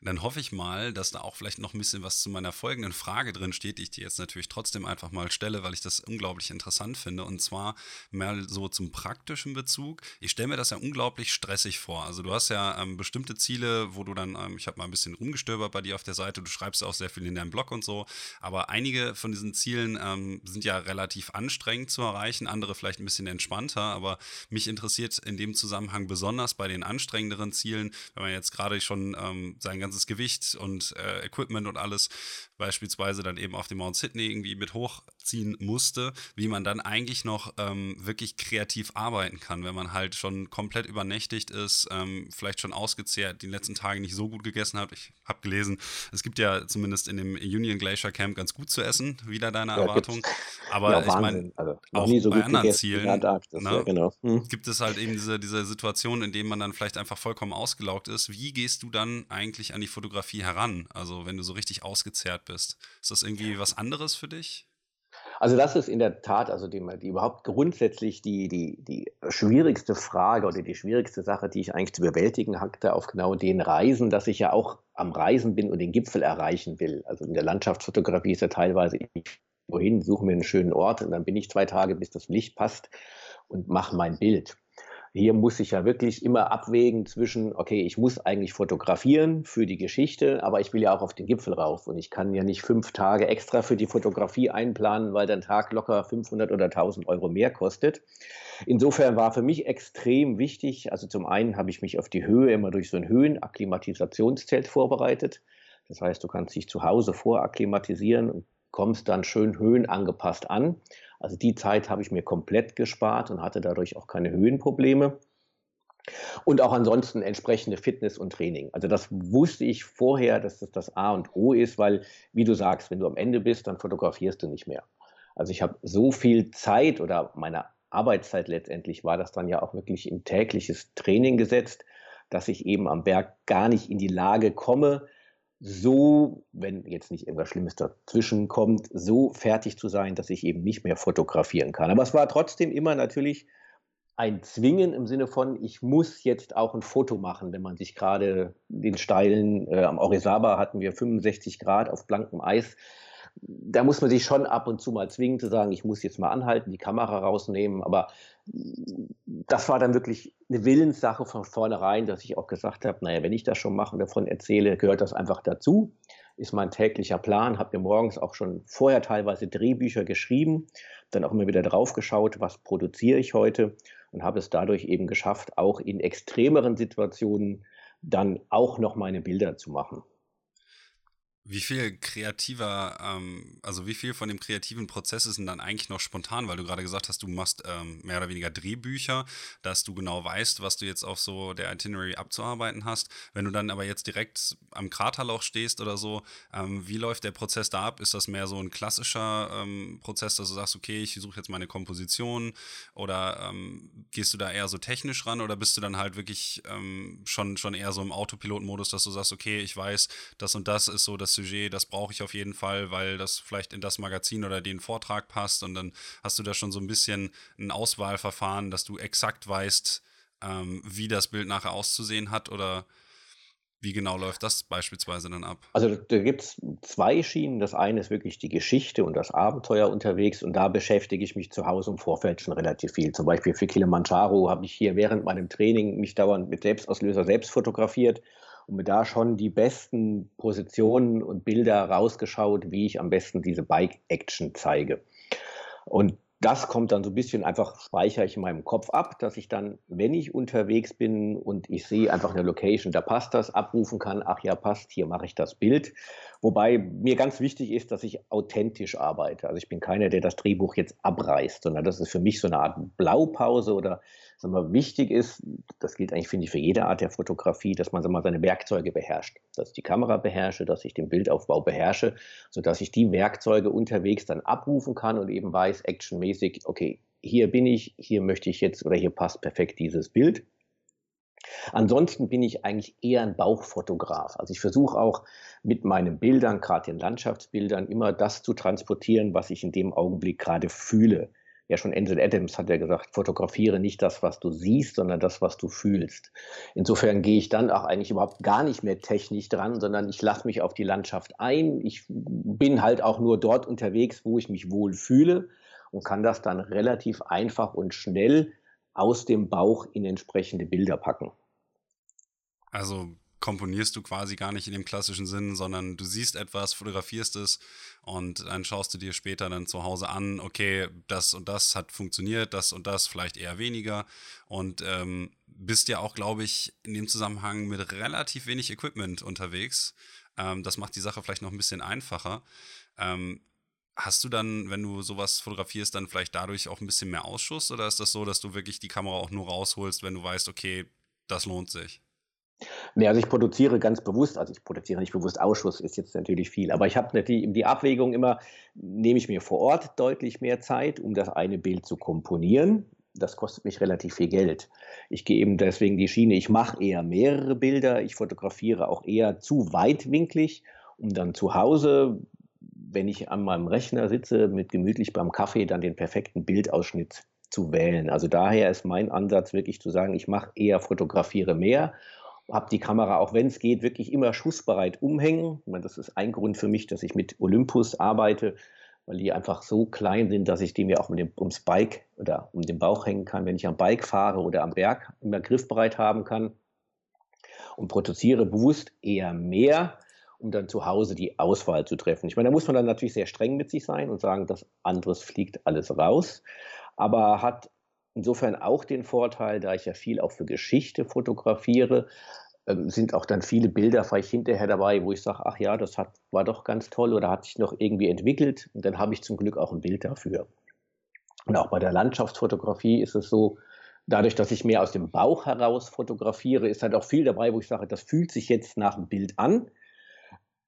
dann hoffe ich mal, dass da auch vielleicht noch ein bisschen was zu meiner folgenden Frage drin steht, die ich dir jetzt natürlich trotzdem einfach mal stelle, weil ich das unglaublich interessant finde. Und zwar mehr so zum praktischen Bezug. Ich stelle mir das ja unglaublich stressig vor. Also du hast ja ähm, bestimmte Ziele, wo du dann, ähm, ich habe mal ein bisschen rumgestöbert bei dir auf der Seite, du schreibst auch sehr viel in deinem Blog und so. Aber einige von diesen Zielen ähm, sind ja relativ anstrengend zu erreichen, andere vielleicht ein bisschen entspannter. Aber mich interessiert in dem Zusammenhang besonders bei den anstrengenderen Zielen, wenn man jetzt gerade schon ähm, sein ganzes ganzes Gewicht und äh, Equipment und alles beispielsweise dann eben auf dem Mount Sydney irgendwie mit hoch ziehen musste, wie man dann eigentlich noch ähm, wirklich kreativ arbeiten kann, wenn man halt schon komplett übernächtigt ist, ähm, vielleicht schon ausgezehrt, die letzten Tage nicht so gut gegessen hat. Ich habe gelesen, es gibt ja zumindest in dem Union Glacier Camp ganz gut zu essen, wieder deine ja, Erwartung. Aber ja, ich meine, also, auch so bei anderen Zielen ne, ja, genau. hm. gibt es halt eben diese, diese Situation, in dem man dann vielleicht einfach vollkommen ausgelaugt ist. Wie gehst du dann eigentlich an die Fotografie heran? Also wenn du so richtig ausgezehrt bist. Ist das irgendwie was anderes für dich? Also das ist in der Tat, also die, die überhaupt grundsätzlich die, die, die schwierigste Frage oder die schwierigste Sache, die ich eigentlich zu bewältigen hatte auf genau den Reisen, dass ich ja auch am Reisen bin und den Gipfel erreichen will. Also in der Landschaftsfotografie ist ja teilweise, ich wohin, suche mir einen schönen Ort und dann bin ich zwei Tage, bis das Licht passt und mache mein Bild. Hier muss ich ja wirklich immer abwägen zwischen, okay, ich muss eigentlich fotografieren für die Geschichte, aber ich will ja auch auf den Gipfel rauf und ich kann ja nicht fünf Tage extra für die Fotografie einplanen, weil der Tag locker 500 oder 1000 Euro mehr kostet. Insofern war für mich extrem wichtig, also zum einen habe ich mich auf die Höhe immer durch so ein Höhenakklimatisationszelt vorbereitet. Das heißt, du kannst dich zu Hause vorakklimatisieren und kommst dann schön höhenangepasst an. Also die Zeit habe ich mir komplett gespart und hatte dadurch auch keine Höhenprobleme. Und auch ansonsten entsprechende Fitness und Training. Also das wusste ich vorher, dass das das A und O ist, weil, wie du sagst, wenn du am Ende bist, dann fotografierst du nicht mehr. Also ich habe so viel Zeit oder meine Arbeitszeit letztendlich war das dann ja auch wirklich in tägliches Training gesetzt, dass ich eben am Berg gar nicht in die Lage komme, so, wenn jetzt nicht irgendwas Schlimmes dazwischen kommt, so fertig zu sein, dass ich eben nicht mehr fotografieren kann. Aber es war trotzdem immer natürlich ein Zwingen im Sinne von, ich muss jetzt auch ein Foto machen, wenn man sich gerade den steilen, äh, am Orizaba hatten wir 65 Grad auf blankem Eis, da muss man sich schon ab und zu mal zwingen zu sagen, ich muss jetzt mal anhalten, die Kamera rausnehmen. Aber das war dann wirklich eine Willenssache von vornherein, dass ich auch gesagt habe, naja, wenn ich das schon mache und davon erzähle, gehört das einfach dazu. Ist mein täglicher Plan, habe mir morgens auch schon vorher teilweise Drehbücher geschrieben, dann auch immer wieder drauf geschaut, was produziere ich heute und habe es dadurch eben geschafft, auch in extremeren Situationen dann auch noch meine Bilder zu machen. Wie viel kreativer, ähm, also wie viel von dem kreativen Prozess ist denn dann eigentlich noch spontan, weil du gerade gesagt hast, du machst ähm, mehr oder weniger Drehbücher, dass du genau weißt, was du jetzt auf so der Itinerary abzuarbeiten hast. Wenn du dann aber jetzt direkt am Kraterloch stehst oder so, ähm, wie läuft der Prozess da ab? Ist das mehr so ein klassischer ähm, Prozess, dass du sagst, okay, ich suche jetzt meine Komposition oder ähm, gehst du da eher so technisch ran oder bist du dann halt wirklich ähm, schon, schon eher so im Autopilotenmodus, dass du sagst, okay, ich weiß, das und das ist so das Sujet, das brauche ich auf jeden Fall, weil das vielleicht in das Magazin oder den Vortrag passt und dann hast du da schon so ein bisschen ein Auswahlverfahren, dass du exakt weißt, ähm, wie das Bild nachher auszusehen hat oder wie genau läuft das beispielsweise dann ab? Also da gibt es zwei Schienen. Das eine ist wirklich die Geschichte und das Abenteuer unterwegs und da beschäftige ich mich zu Hause im Vorfeld schon relativ viel. Zum Beispiel für Kilimanjaro habe ich hier während meinem Training mich dauernd mit Selbstauslöser selbst fotografiert und mir da schon die besten Positionen und Bilder rausgeschaut, wie ich am besten diese Bike-Action zeige. Und das kommt dann so ein bisschen einfach, speichere ich in meinem Kopf ab, dass ich dann, wenn ich unterwegs bin und ich sehe einfach eine Location, da passt das, abrufen kann, ach ja, passt, hier mache ich das Bild. Wobei mir ganz wichtig ist, dass ich authentisch arbeite. Also ich bin keiner, der das Drehbuch jetzt abreißt, sondern das ist für mich so eine Art Blaupause oder sagen wir, wichtig ist, das gilt eigentlich, finde ich, für jede Art der Fotografie, dass man sagen wir, seine Werkzeuge beherrscht. Dass ich die Kamera beherrsche, dass ich den Bildaufbau beherrsche, sodass ich die Werkzeuge unterwegs dann abrufen kann und eben weiß, actionmäßig, okay, hier bin ich, hier möchte ich jetzt oder hier passt perfekt dieses Bild. Ansonsten bin ich eigentlich eher ein Bauchfotograf. Also ich versuche auch mit meinen Bildern, gerade den Landschaftsbildern, immer das zu transportieren, was ich in dem Augenblick gerade fühle. Ja, schon Ansel Adams hat ja gesagt, fotografiere nicht das, was du siehst, sondern das, was du fühlst. Insofern gehe ich dann auch eigentlich überhaupt gar nicht mehr technisch dran, sondern ich lasse mich auf die Landschaft ein. Ich bin halt auch nur dort unterwegs, wo ich mich wohl fühle und kann das dann relativ einfach und schnell aus dem Bauch in entsprechende Bilder packen. Also komponierst du quasi gar nicht in dem klassischen Sinn, sondern du siehst etwas, fotografierst es und dann schaust du dir später dann zu Hause an, okay, das und das hat funktioniert, das und das vielleicht eher weniger und ähm, bist ja auch, glaube ich, in dem Zusammenhang mit relativ wenig Equipment unterwegs. Ähm, das macht die Sache vielleicht noch ein bisschen einfacher. Ähm, Hast du dann, wenn du sowas fotografierst, dann vielleicht dadurch auch ein bisschen mehr Ausschuss oder ist das so, dass du wirklich die Kamera auch nur rausholst, wenn du weißt, okay, das lohnt sich? Nee, also ich produziere ganz bewusst, also ich produziere nicht bewusst Ausschuss, ist jetzt natürlich viel, aber ich habe natürlich die Abwägung immer, nehme ich mir vor Ort deutlich mehr Zeit, um das eine Bild zu komponieren. Das kostet mich relativ viel Geld. Ich gehe eben deswegen die Schiene, ich mache eher mehrere Bilder, ich fotografiere auch eher zu weitwinklig, um dann zu Hause, wenn ich an meinem Rechner sitze, mit gemütlich beim Kaffee dann den perfekten Bildausschnitt zu wählen. Also daher ist mein Ansatz wirklich zu sagen, ich mache eher fotografiere mehr habe die Kamera, auch wenn es geht, wirklich immer schussbereit umhängen. Meine, das ist ein Grund für mich, dass ich mit Olympus arbeite, weil die einfach so klein sind, dass ich die mir auch mit dem, ums Bike oder um den Bauch hängen kann, wenn ich am Bike fahre oder am Berg immer griffbereit haben kann. Und produziere bewusst eher mehr, um dann zu Hause die Auswahl zu treffen. Ich meine, da muss man dann natürlich sehr streng mit sich sein und sagen, das anderes fliegt alles raus. Aber hat insofern auch den Vorteil, da ich ja viel auch für Geschichte fotografiere, ähm, sind auch dann viele Bilder vielleicht hinterher dabei, wo ich sage, ach ja, das hat, war doch ganz toll oder hat sich noch irgendwie entwickelt. Und dann habe ich zum Glück auch ein Bild dafür. Und auch bei der Landschaftsfotografie ist es so, dadurch, dass ich mehr aus dem Bauch heraus fotografiere, ist halt auch viel dabei, wo ich sage, das fühlt sich jetzt nach einem Bild an.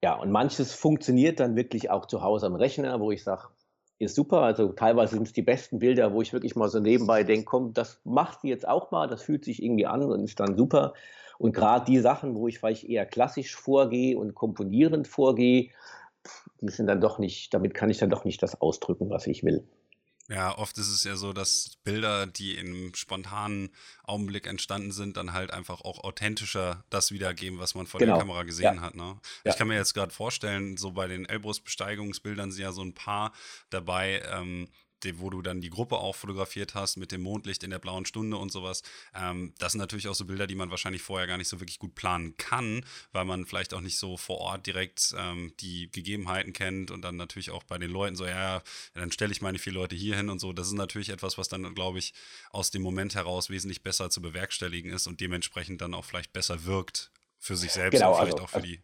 Ja, und manches funktioniert dann wirklich auch zu Hause am Rechner, wo ich sage, ist super. Also teilweise sind es die besten Bilder, wo ich wirklich mal so nebenbei denke, komm, das macht sie jetzt auch mal, das fühlt sich irgendwie an und ist dann super. Und gerade die Sachen, wo ich vielleicht eher klassisch vorgehe und komponierend vorgehe, die sind dann doch nicht, damit kann ich dann doch nicht das ausdrücken, was ich will. Ja, oft ist es ja so, dass Bilder, die im spontanen Augenblick entstanden sind, dann halt einfach auch authentischer das wiedergeben, was man vor genau. der Kamera gesehen ja. hat. Ne? Ja. Ich kann mir jetzt gerade vorstellen, so bei den Elbrus-Besteigungsbildern sind ja so ein paar dabei, ähm, wo du dann die Gruppe auch fotografiert hast mit dem Mondlicht in der blauen Stunde und sowas. Ähm, das sind natürlich auch so Bilder, die man wahrscheinlich vorher gar nicht so wirklich gut planen kann, weil man vielleicht auch nicht so vor Ort direkt ähm, die Gegebenheiten kennt und dann natürlich auch bei den Leuten so, ja, ja dann stelle ich meine vier Leute hier hin und so. Das ist natürlich etwas, was dann, glaube ich, aus dem Moment heraus wesentlich besser zu bewerkstelligen ist und dementsprechend dann auch vielleicht besser wirkt für sich selbst genau, und vielleicht also, auch für also die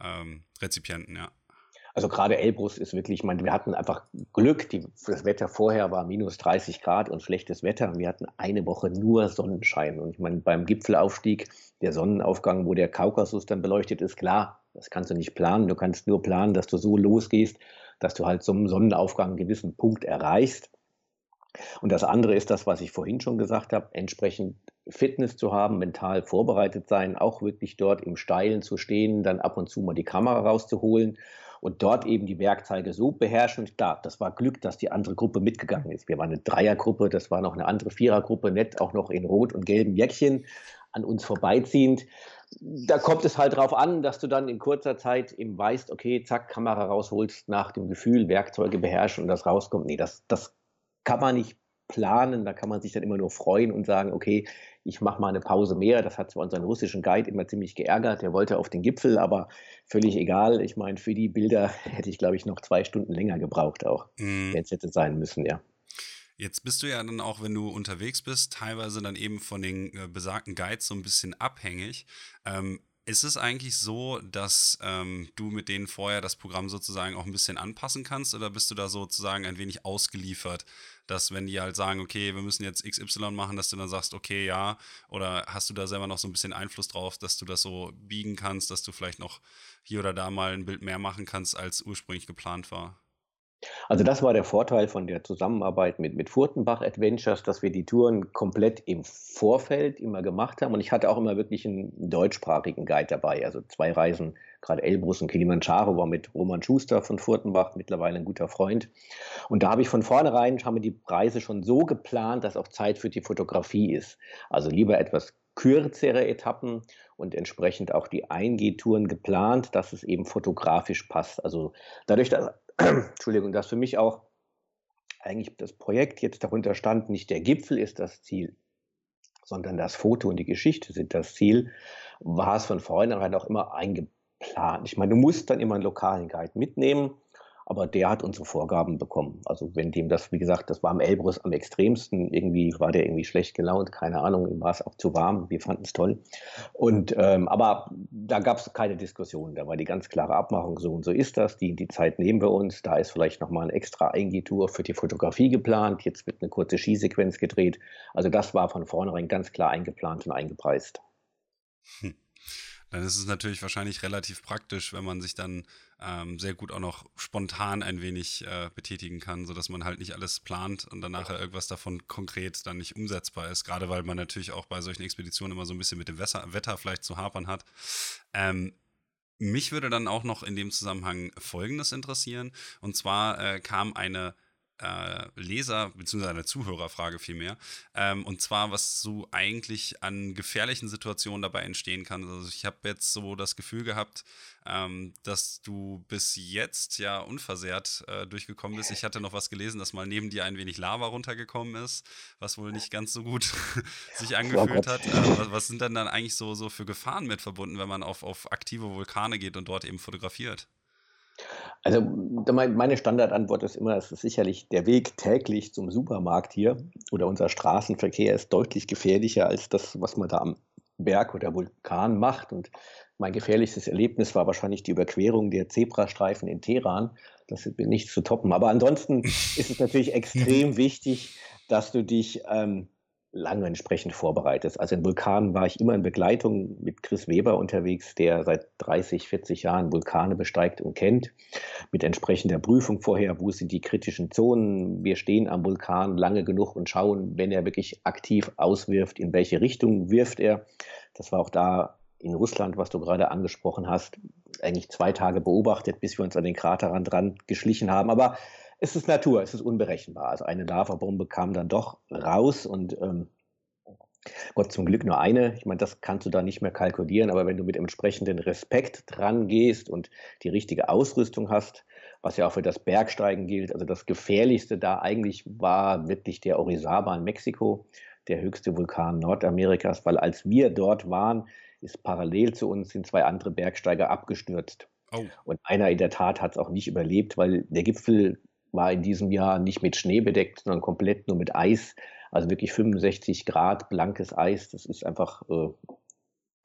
ähm, Rezipienten, ja. Also gerade Elbrus ist wirklich, ich meine, wir hatten einfach Glück. Die, das Wetter vorher war minus 30 Grad und schlechtes Wetter. Wir hatten eine Woche nur Sonnenschein. Und ich meine, beim Gipfelaufstieg, der Sonnenaufgang, wo der Kaukasus dann beleuchtet ist, klar, das kannst du nicht planen. Du kannst nur planen, dass du so losgehst, dass du halt zum Sonnenaufgang einen gewissen Punkt erreichst. Und das andere ist das, was ich vorhin schon gesagt habe, entsprechend Fitness zu haben, mental vorbereitet sein, auch wirklich dort im Steilen zu stehen, dann ab und zu mal die Kamera rauszuholen und dort eben die Werkzeuge so beherrschen. Klar, das war Glück, dass die andere Gruppe mitgegangen ist. Wir waren eine Dreiergruppe, das war noch eine andere Vierergruppe, nett auch noch in rot und gelben Jäckchen an uns vorbeiziehend. Da kommt es halt drauf an, dass du dann in kurzer Zeit eben weißt, okay, zack, Kamera rausholst, nach dem Gefühl, Werkzeuge beherrschen und das rauskommt. Nee, das, das kann man nicht planen, da kann man sich dann immer nur freuen und sagen, okay, ich mache mal eine Pause mehr. Das hat zwar unseren russischen Guide immer ziemlich geärgert, der wollte auf den Gipfel, aber völlig egal. Ich meine, für die Bilder hätte ich, glaube ich, noch zwei Stunden länger gebraucht auch, wenn es hätte sein müssen, ja. Jetzt bist du ja dann auch, wenn du unterwegs bist, teilweise dann eben von den äh, besagten Guides so ein bisschen abhängig. Ähm, ist es eigentlich so, dass ähm, du mit denen vorher das Programm sozusagen auch ein bisschen anpassen kannst oder bist du da sozusagen ein wenig ausgeliefert, dass wenn die halt sagen, okay, wir müssen jetzt XY machen, dass du dann sagst, okay, ja, oder hast du da selber noch so ein bisschen Einfluss drauf, dass du das so biegen kannst, dass du vielleicht noch hier oder da mal ein Bild mehr machen kannst, als ursprünglich geplant war? Also das war der Vorteil von der Zusammenarbeit mit, mit Furtenbach Adventures, dass wir die Touren komplett im Vorfeld immer gemacht haben. Und ich hatte auch immer wirklich einen deutschsprachigen Guide dabei. Also zwei Reisen, gerade Elbrus und Kilimanjaro war mit Roman Schuster von Furtenbach, mittlerweile ein guter Freund. Und da habe ich von vornherein, haben wir die Reise schon so geplant, dass auch Zeit für die Fotografie ist. Also lieber etwas kürzere Etappen und entsprechend auch die Eingeh-Touren geplant, dass es eben fotografisch passt. Also dadurch, dass Entschuldigung, dass für mich auch eigentlich das Projekt jetzt darunter stand, nicht der Gipfel ist das Ziel, sondern das Foto und die Geschichte sind das Ziel, war es von vornherein auch immer eingeplant. Ich meine, du musst dann immer einen lokalen Guide mitnehmen, aber der hat unsere Vorgaben bekommen. Also wenn dem das, wie gesagt, das war am Elbrus am extremsten, irgendwie war der irgendwie schlecht gelaunt, keine Ahnung, ihm war es auch zu warm, wir fanden es toll. Und ähm, aber da gab es keine Diskussion, da war die ganz klare Abmachung, so und so ist das, die, die Zeit nehmen wir uns, da ist vielleicht nochmal eine extra Eingehtour für die Fotografie geplant, jetzt wird eine kurze Skisequenz gedreht. Also das war von vornherein ganz klar eingeplant und eingepreist. Hm dann ist es natürlich wahrscheinlich relativ praktisch, wenn man sich dann ähm, sehr gut auch noch spontan ein wenig äh, betätigen kann, sodass man halt nicht alles plant und dann nachher irgendwas davon konkret dann nicht umsetzbar ist. Gerade weil man natürlich auch bei solchen Expeditionen immer so ein bisschen mit dem Wetter, Wetter vielleicht zu hapern hat. Ähm, mich würde dann auch noch in dem Zusammenhang Folgendes interessieren. Und zwar äh, kam eine äh, Leser- bzw. eine Zuhörerfrage vielmehr. Ähm, und zwar, was so eigentlich an gefährlichen Situationen dabei entstehen kann. Also ich habe jetzt so das Gefühl gehabt, ähm, dass du bis jetzt ja unversehrt äh, durchgekommen bist. Ich hatte noch was gelesen, dass mal neben dir ein wenig Lava runtergekommen ist, was wohl nicht ganz so gut sich angefühlt oh hat. Äh, was sind denn dann eigentlich so, so für Gefahren mit verbunden, wenn man auf, auf aktive Vulkane geht und dort eben fotografiert? Also meine Standardantwort ist immer, es ist sicherlich der Weg täglich zum Supermarkt hier oder unser Straßenverkehr ist deutlich gefährlicher als das, was man da am Berg oder Vulkan macht. Und mein gefährlichstes Erlebnis war wahrscheinlich die Überquerung der Zebrastreifen in Teheran. Das ist nicht zu toppen. Aber ansonsten ist es natürlich extrem wichtig, dass du dich ähm, lange entsprechend vorbereitet. Also in Vulkanen war ich immer in Begleitung mit Chris Weber unterwegs, der seit 30, 40 Jahren Vulkane besteigt und kennt, mit entsprechender Prüfung vorher, wo sind die kritischen Zonen. Wir stehen am Vulkan lange genug und schauen, wenn er wirklich aktiv auswirft, in welche Richtung wirft er. Das war auch da in Russland, was du gerade angesprochen hast, eigentlich zwei Tage beobachtet, bis wir uns an den Kraterrand dran geschlichen haben. Aber es ist Natur, es ist unberechenbar. Also eine Lavabombe kam dann doch raus und ähm, Gott zum Glück nur eine. Ich meine, das kannst du da nicht mehr kalkulieren, aber wenn du mit entsprechendem Respekt dran gehst und die richtige Ausrüstung hast, was ja auch für das Bergsteigen gilt, also das Gefährlichste da eigentlich war wirklich der Orizaba in Mexiko, der höchste Vulkan Nordamerikas, weil als wir dort waren, ist parallel zu uns sind zwei andere Bergsteiger abgestürzt. Oh. Und einer in der Tat hat es auch nicht überlebt, weil der Gipfel war in diesem Jahr nicht mit Schnee bedeckt, sondern komplett nur mit Eis. Also wirklich 65 Grad blankes Eis. Das ist einfach äh,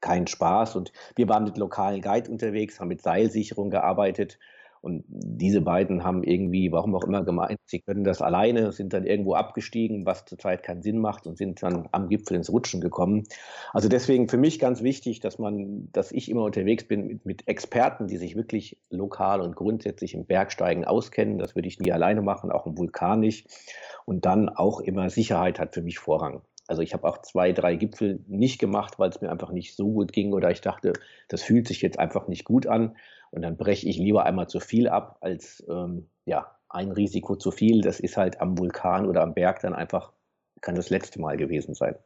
kein Spaß. Und wir waren mit lokalen Guide unterwegs, haben mit Seilsicherung gearbeitet und diese beiden haben irgendwie, warum auch immer, gemeint, sie können das alleine, sind dann irgendwo abgestiegen, was zurzeit keinen Sinn macht und sind dann am Gipfel ins Rutschen gekommen. Also deswegen für mich ganz wichtig, dass man, dass ich immer unterwegs bin mit, mit Experten, die sich wirklich lokal und grundsätzlich im Bergsteigen auskennen. Das würde ich nie alleine machen, auch im Vulkan nicht. Und dann auch immer Sicherheit hat für mich Vorrang. Also ich habe auch zwei, drei Gipfel nicht gemacht, weil es mir einfach nicht so gut ging oder ich dachte, das fühlt sich jetzt einfach nicht gut an. Und dann breche ich lieber einmal zu viel ab, als ähm, ja, ein Risiko zu viel. Das ist halt am Vulkan oder am Berg dann einfach, kann das letzte Mal gewesen sein.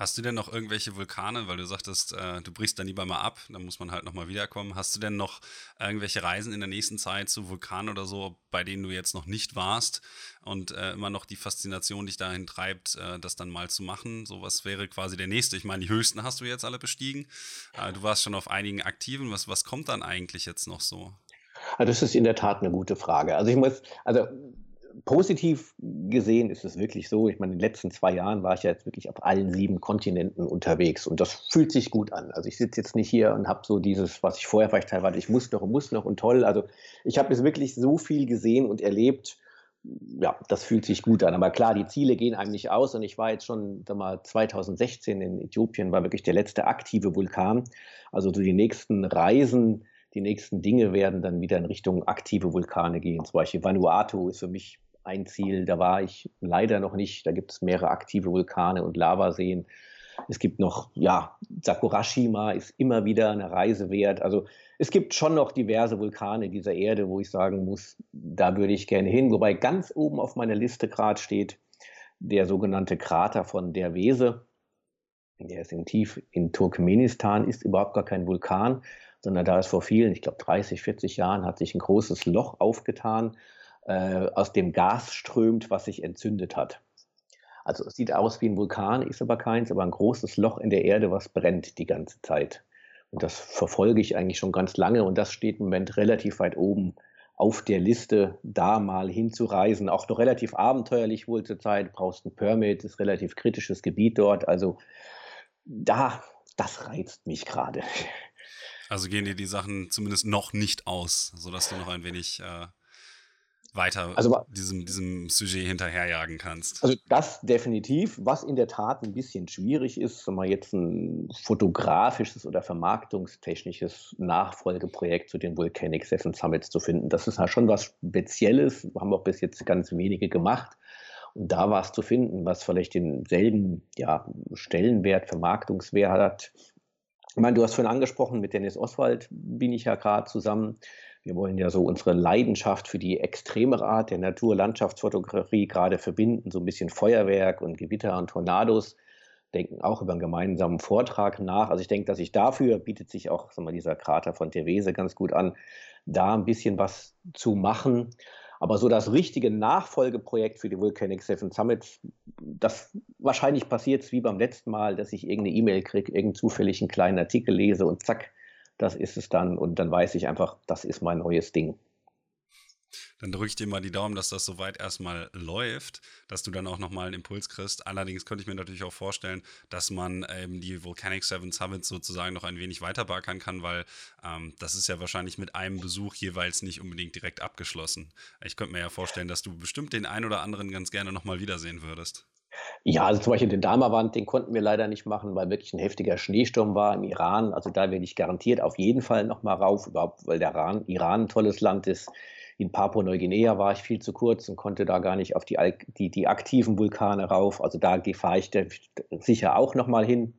Hast du denn noch irgendwelche Vulkane, weil du sagtest, äh, du brichst dann lieber mal ab, dann muss man halt nochmal wiederkommen. Hast du denn noch irgendwelche Reisen in der nächsten Zeit zu Vulkanen oder so, bei denen du jetzt noch nicht warst und äh, immer noch die Faszination dich dahin treibt, äh, das dann mal zu machen? So was wäre quasi der nächste. Ich meine, die höchsten hast du jetzt alle bestiegen. Du warst schon auf einigen aktiven. Was, was kommt dann eigentlich jetzt noch so? Also das ist in der Tat eine gute Frage. Also ich muss, also positiv gesehen ist es wirklich so. Ich meine, in den letzten zwei Jahren war ich ja jetzt wirklich auf allen sieben Kontinenten unterwegs und das fühlt sich gut an. Also ich sitze jetzt nicht hier und habe so dieses, was ich vorher vielleicht teilweise, ich muss noch und muss noch und toll. Also ich habe jetzt wirklich so viel gesehen und erlebt. Ja, das fühlt sich gut an. Aber klar, die Ziele gehen eigentlich aus und ich war jetzt schon sag mal, 2016 in Äthiopien, war wirklich der letzte aktive Vulkan. Also so die nächsten Reisen die nächsten Dinge werden dann wieder in Richtung aktive Vulkane gehen. Zum Beispiel Vanuatu ist für mich ein Ziel. Da war ich leider noch nicht. Da gibt es mehrere aktive Vulkane und Lavaseen. Es gibt noch, ja, Sakurashima ist immer wieder eine Reise wert. Also es gibt schon noch diverse Vulkane dieser Erde, wo ich sagen muss, da würde ich gerne hin. Wobei ganz oben auf meiner Liste gerade steht der sogenannte Krater von der Wese. Der ist in tief in Turkmenistan, ist überhaupt gar kein Vulkan, sondern da ist vor vielen, ich glaube 30, 40 Jahren, hat sich ein großes Loch aufgetan, äh, aus dem Gas strömt, was sich entzündet hat. Also es sieht aus wie ein Vulkan, ist aber keins, aber ein großes Loch in der Erde, was brennt die ganze Zeit. Und das verfolge ich eigentlich schon ganz lange und das steht im Moment relativ weit oben auf der Liste, da mal hinzureisen. Auch noch relativ abenteuerlich wohl zurzeit. Brauchst ein Permit, ist relativ kritisches Gebiet dort. Also da, das reizt mich gerade. Also gehen dir die Sachen zumindest noch nicht aus, sodass du noch ein wenig äh, weiter also, diesem, diesem Sujet hinterherjagen kannst. Also das definitiv. Was in der Tat ein bisschen schwierig ist, wenn man jetzt ein fotografisches oder vermarktungstechnisches Nachfolgeprojekt zu den Volcanic Seven Summits zu finden. Das ist halt schon was Spezielles. Haben auch bis jetzt ganz wenige gemacht. Und da was zu finden, was vielleicht denselben ja, Stellenwert, Vermarktungswert hat. Ich meine, du hast vorhin angesprochen, mit Dennis Oswald bin ich ja gerade zusammen. Wir wollen ja so unsere Leidenschaft für die extreme Art der Natur-Landschaftsfotografie gerade verbinden, so ein bisschen Feuerwerk und Gewitter und Tornados, denken auch über einen gemeinsamen Vortrag nach. Also ich denke, dass ich dafür bietet sich auch sag mal, dieser Krater von Therese ganz gut an, da ein bisschen was zu machen. Aber so das richtige Nachfolgeprojekt für die Volcanic Seven Summits, das wahrscheinlich passiert wie beim letzten Mal, dass ich irgendeine E-Mail kriege, irgendeinen zufälligen kleinen Artikel lese und zack, das ist es dann. Und dann weiß ich einfach, das ist mein neues Ding. Dann drücke ich dir mal die Daumen, dass das soweit erstmal läuft, dass du dann auch nochmal einen Impuls kriegst. Allerdings könnte ich mir natürlich auch vorstellen, dass man ähm, die Volcanic Seven Summits sozusagen noch ein wenig weiter backern kann, weil ähm, das ist ja wahrscheinlich mit einem Besuch jeweils nicht unbedingt direkt abgeschlossen. Ich könnte mir ja vorstellen, dass du bestimmt den einen oder anderen ganz gerne nochmal wiedersehen würdest. Ja, also zum Beispiel den Damawand, den konnten wir leider nicht machen, weil wirklich ein heftiger Schneesturm war im Iran. Also da werde ich garantiert auf jeden Fall nochmal rauf, überhaupt, weil der Iran, Iran ein tolles Land ist. In Papua-Neuguinea war ich viel zu kurz und konnte da gar nicht auf die, die, die aktiven Vulkane rauf. Also da fahre ich sicher auch nochmal hin.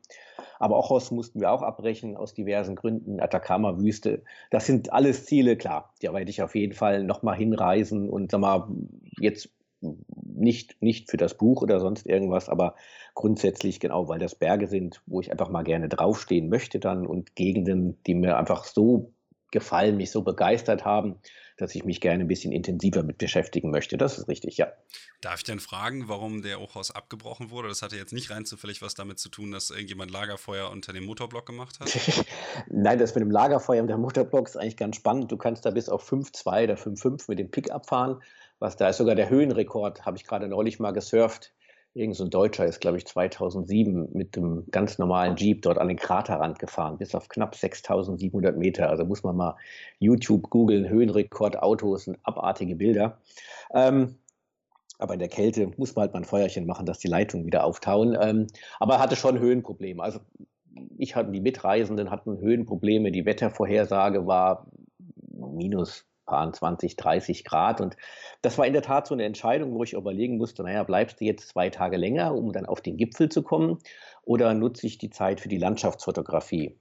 Aber Ochos mussten wir auch abbrechen aus diversen Gründen. Atacama-Wüste, das sind alles Ziele, klar. Da werde ich auf jeden Fall nochmal hinreisen und sag mal, jetzt nicht, nicht für das Buch oder sonst irgendwas, aber grundsätzlich genau, weil das Berge sind, wo ich einfach mal gerne draufstehen möchte dann und Gegenden, die mir einfach so gefallen, mich so begeistert haben, dass ich mich gerne ein bisschen intensiver mit beschäftigen möchte. Das ist richtig, ja. Darf ich denn fragen, warum der Hochhaus abgebrochen wurde? Das hatte jetzt nicht rein zufällig was damit zu tun, dass irgendjemand Lagerfeuer unter dem Motorblock gemacht hat? Nein, das mit dem Lagerfeuer unter dem Motorblock ist eigentlich ganz spannend. Du kannst da bis auf 5,2 oder 5,5 mit dem Pickup fahren was da ist sogar der Höhenrekord, habe ich gerade neulich mal gesurft. Irgend so ein Deutscher ist, glaube ich, 2007 mit dem ganz normalen Jeep dort an den Kraterrand gefahren, bis auf knapp 6700 Meter. Also muss man mal YouTube googeln, Höhenrekord, Autos und abartige Bilder. Ähm, aber in der Kälte muss man halt mal ein Feuerchen machen, dass die Leitungen wieder auftauen. Ähm, aber er hatte schon Höhenprobleme. Also ich hatte, die Mitreisenden hatten Höhenprobleme. Die Wettervorhersage war minus 20, 30 Grad. Und das war in der Tat so eine Entscheidung, wo ich überlegen musste, naja, bleibst du jetzt zwei Tage länger, um dann auf den Gipfel zu kommen, oder nutze ich die Zeit für die Landschaftsfotografie?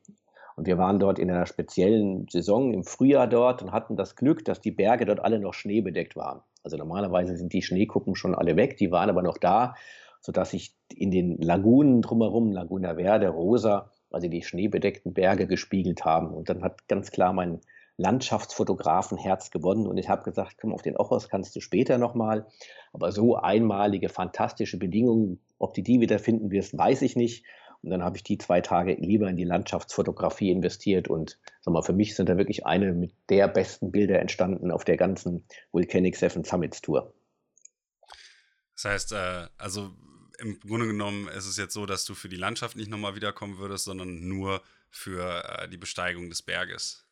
Und wir waren dort in einer speziellen Saison im Frühjahr dort und hatten das Glück, dass die Berge dort alle noch schneebedeckt waren. Also normalerweise sind die Schneekuppen schon alle weg, die waren aber noch da, sodass ich in den Lagunen drumherum, Laguna Verde, Rosa, also die schneebedeckten Berge gespiegelt haben. Und dann hat ganz klar mein Landschaftsfotografen-Herz gewonnen und ich habe gesagt, komm, auf den Ochos kannst du später nochmal. Aber so einmalige, fantastische Bedingungen, ob du die wieder finden wirst, weiß ich nicht. Und dann habe ich die zwei Tage lieber in die Landschaftsfotografie investiert und sag mal, für mich sind da wirklich eine mit der besten Bilder entstanden auf der ganzen Volcanic Seven Summits Tour. Das heißt, äh, also im Grunde genommen ist es jetzt so, dass du für die Landschaft nicht nochmal wiederkommen würdest, sondern nur für äh, die Besteigung des Berges.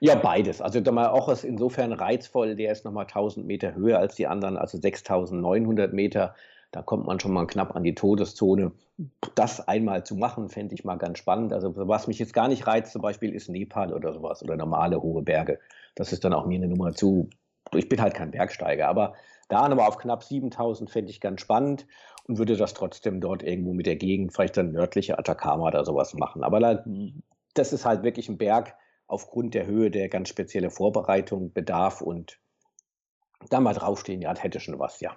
Ja, beides. Also der Maroch ist insofern reizvoll, der ist nochmal 1000 Meter höher als die anderen, also 6900 Meter. Da kommt man schon mal knapp an die Todeszone. Das einmal zu machen, fände ich mal ganz spannend. Also was mich jetzt gar nicht reizt, zum Beispiel ist Nepal oder sowas oder normale hohe Berge. Das ist dann auch mir eine Nummer zu. Ich bin halt kein Bergsteiger, aber da nochmal auf knapp 7000 fände ich ganz spannend und würde das trotzdem dort irgendwo mit der Gegend, vielleicht dann nördliche Atacama oder sowas machen. Aber da, das ist halt wirklich ein Berg, aufgrund der Höhe der ganz spezielle Vorbereitung bedarf und da mal draufstehen, ja, hätte schon was, ja.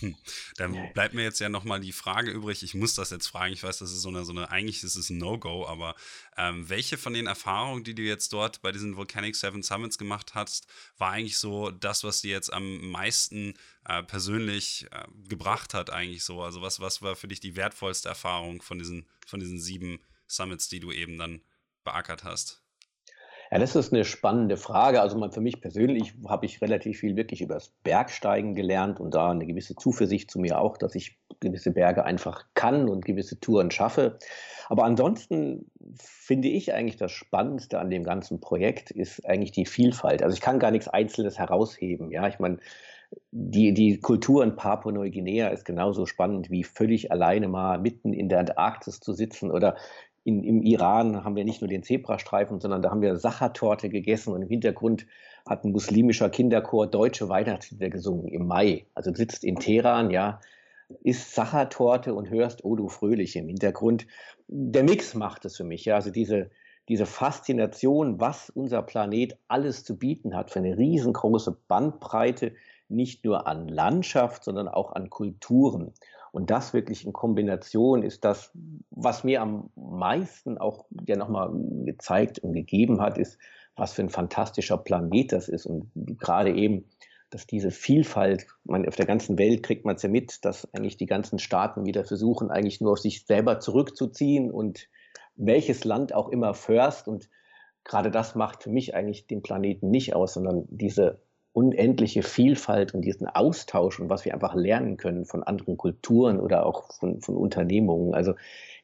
Hm. Dann bleibt mir jetzt ja nochmal die Frage übrig, ich muss das jetzt fragen, ich weiß, das ist so eine, so eine eigentlich ist es ein No-Go, aber ähm, welche von den Erfahrungen, die du jetzt dort bei diesen Volcanic Seven Summits gemacht hast, war eigentlich so das, was dir jetzt am meisten äh, persönlich äh, gebracht hat, eigentlich so? Also was, was war für dich die wertvollste Erfahrung von diesen, von diesen sieben Summits, die du eben dann beackert hast? Ja, das ist eine spannende Frage. Also man, für mich persönlich habe ich relativ viel wirklich über das Bergsteigen gelernt und da eine gewisse Zuversicht zu mir auch, dass ich gewisse Berge einfach kann und gewisse Touren schaffe. Aber ansonsten finde ich eigentlich das Spannendste an dem ganzen Projekt ist eigentlich die Vielfalt. Also ich kann gar nichts Einzelnes herausheben. Ja, ich meine, die, die Kultur in Papua-Neuguinea ist genauso spannend wie völlig alleine mal mitten in der Antarktis zu sitzen oder in, im Iran haben wir nicht nur den Zebrastreifen, sondern da haben wir Sachertorte gegessen und im Hintergrund hat ein muslimischer Kinderchor deutsche Weihnachtslieder gesungen im Mai. Also sitzt in Teheran, ja, isst Sachertorte und hörst du Fröhlich im Hintergrund. Der Mix macht es für mich, ja, also diese, diese Faszination, was unser Planet alles zu bieten hat, für eine riesengroße Bandbreite, nicht nur an Landschaft, sondern auch an Kulturen. Und das wirklich in Kombination ist das, was mir am meisten auch ja nochmal gezeigt und gegeben hat, ist, was für ein fantastischer Planet das ist. Und gerade eben, dass diese Vielfalt, man, auf der ganzen Welt kriegt man es ja mit, dass eigentlich die ganzen Staaten wieder versuchen, eigentlich nur auf sich selber zurückzuziehen und welches Land auch immer first. Und gerade das macht für mich eigentlich den Planeten nicht aus, sondern diese unendliche Vielfalt und diesen Austausch und was wir einfach lernen können von anderen Kulturen oder auch von, von Unternehmungen. Also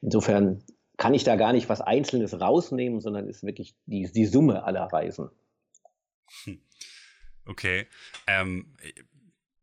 insofern kann ich da gar nicht was Einzelnes rausnehmen, sondern ist wirklich die, die Summe aller Reisen. Hm. Okay. Ähm,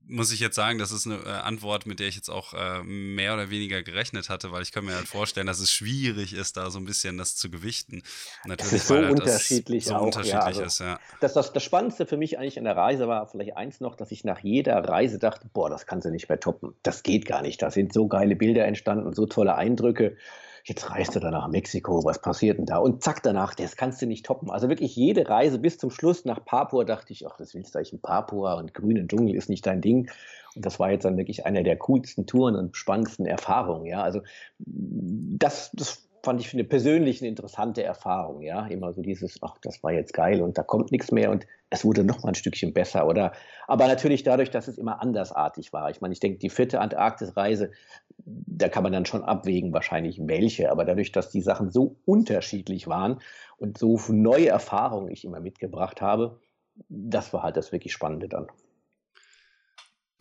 muss ich jetzt sagen, das ist eine äh, Antwort, mit der ich jetzt auch äh, mehr oder weniger gerechnet hatte, weil ich kann mir halt vorstellen, dass es schwierig ist, da so ein bisschen das zu gewichten. Natürlich, es ist so weil halt unterschiedlich so auch, unterschiedlich ja, also ist, ja. Das, das, das Spannendste für mich eigentlich an der Reise war vielleicht eins noch, dass ich nach jeder Reise dachte, boah, das kannst du nicht mehr toppen. Das geht gar nicht. Da sind so geile Bilder entstanden, so tolle Eindrücke jetzt reist du da nach Mexiko, was passiert denn da? Und zack, danach, das kannst du nicht toppen. Also wirklich jede Reise bis zum Schluss nach Papua dachte ich, ach, das willst du eigentlich in Papua und grünen Dschungel ist nicht dein Ding. Und das war jetzt dann wirklich eine der coolsten Touren und spannendsten Erfahrungen. Ja, also das, das fand ich eine persönlich eine interessante Erfahrung, ja. Immer so dieses, ach, das war jetzt geil und da kommt nichts mehr und es wurde noch mal ein Stückchen besser, oder? Aber natürlich dadurch, dass es immer andersartig war. Ich meine, ich denke, die vierte Antarktisreise, da kann man dann schon abwägen, wahrscheinlich welche, aber dadurch, dass die Sachen so unterschiedlich waren und so neue Erfahrungen ich immer mitgebracht habe, das war halt das wirklich Spannende dann.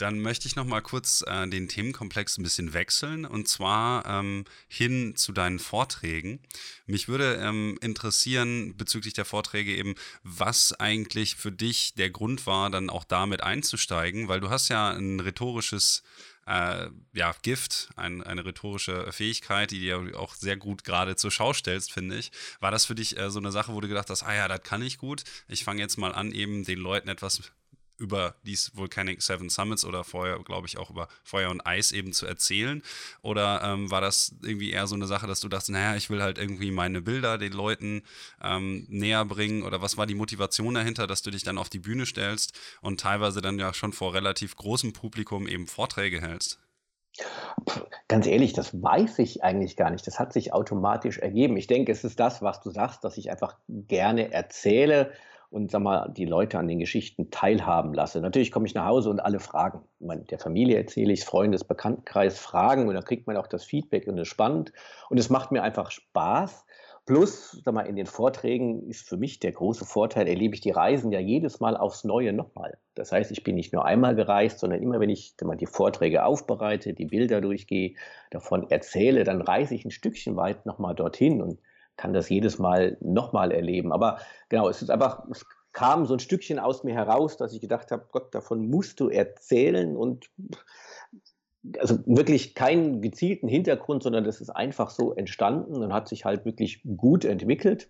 Dann möchte ich noch mal kurz äh, den Themenkomplex ein bisschen wechseln und zwar ähm, hin zu deinen Vorträgen. Mich würde ähm, interessieren bezüglich der Vorträge eben, was eigentlich für dich der Grund war, dann auch damit einzusteigen, weil du hast ja ein rhetorisches äh, ja, Gift, ein, eine rhetorische Fähigkeit, die dir auch sehr gut gerade zur Schau stellst, finde ich. War das für dich äh, so eine Sache, wo du gedacht hast, ah ja, das kann ich gut. Ich fange jetzt mal an, eben den Leuten etwas über dies Volcanic Seven Summits oder vorher, glaube ich, auch über Feuer und Eis eben zu erzählen? Oder ähm, war das irgendwie eher so eine Sache, dass du dachtest, naja, ich will halt irgendwie meine Bilder den Leuten ähm, näher bringen? Oder was war die Motivation dahinter, dass du dich dann auf die Bühne stellst und teilweise dann ja schon vor relativ großem Publikum eben Vorträge hältst? Ganz ehrlich, das weiß ich eigentlich gar nicht. Das hat sich automatisch ergeben. Ich denke, es ist das, was du sagst, dass ich einfach gerne erzähle und sag mal, die Leute an den Geschichten teilhaben lasse. Natürlich komme ich nach Hause und alle fragen. Meine, der Familie erzähle ich es, Freundes, Bekanntenkreis fragen und dann kriegt man auch das Feedback und es ist spannend und es macht mir einfach Spaß. Plus, sag mal, in den Vorträgen ist für mich der große Vorteil, erlebe ich die Reisen ja jedes Mal aufs Neue nochmal. Das heißt, ich bin nicht nur einmal gereist, sondern immer, wenn ich mal, die Vorträge aufbereite, die Bilder durchgehe, davon erzähle, dann reise ich ein Stückchen weit nochmal dorthin und kann das jedes Mal nochmal erleben. Aber genau, es ist einfach, es kam so ein Stückchen aus mir heraus, dass ich gedacht habe, Gott, davon musst du erzählen und also wirklich keinen gezielten Hintergrund, sondern das ist einfach so entstanden und hat sich halt wirklich gut entwickelt.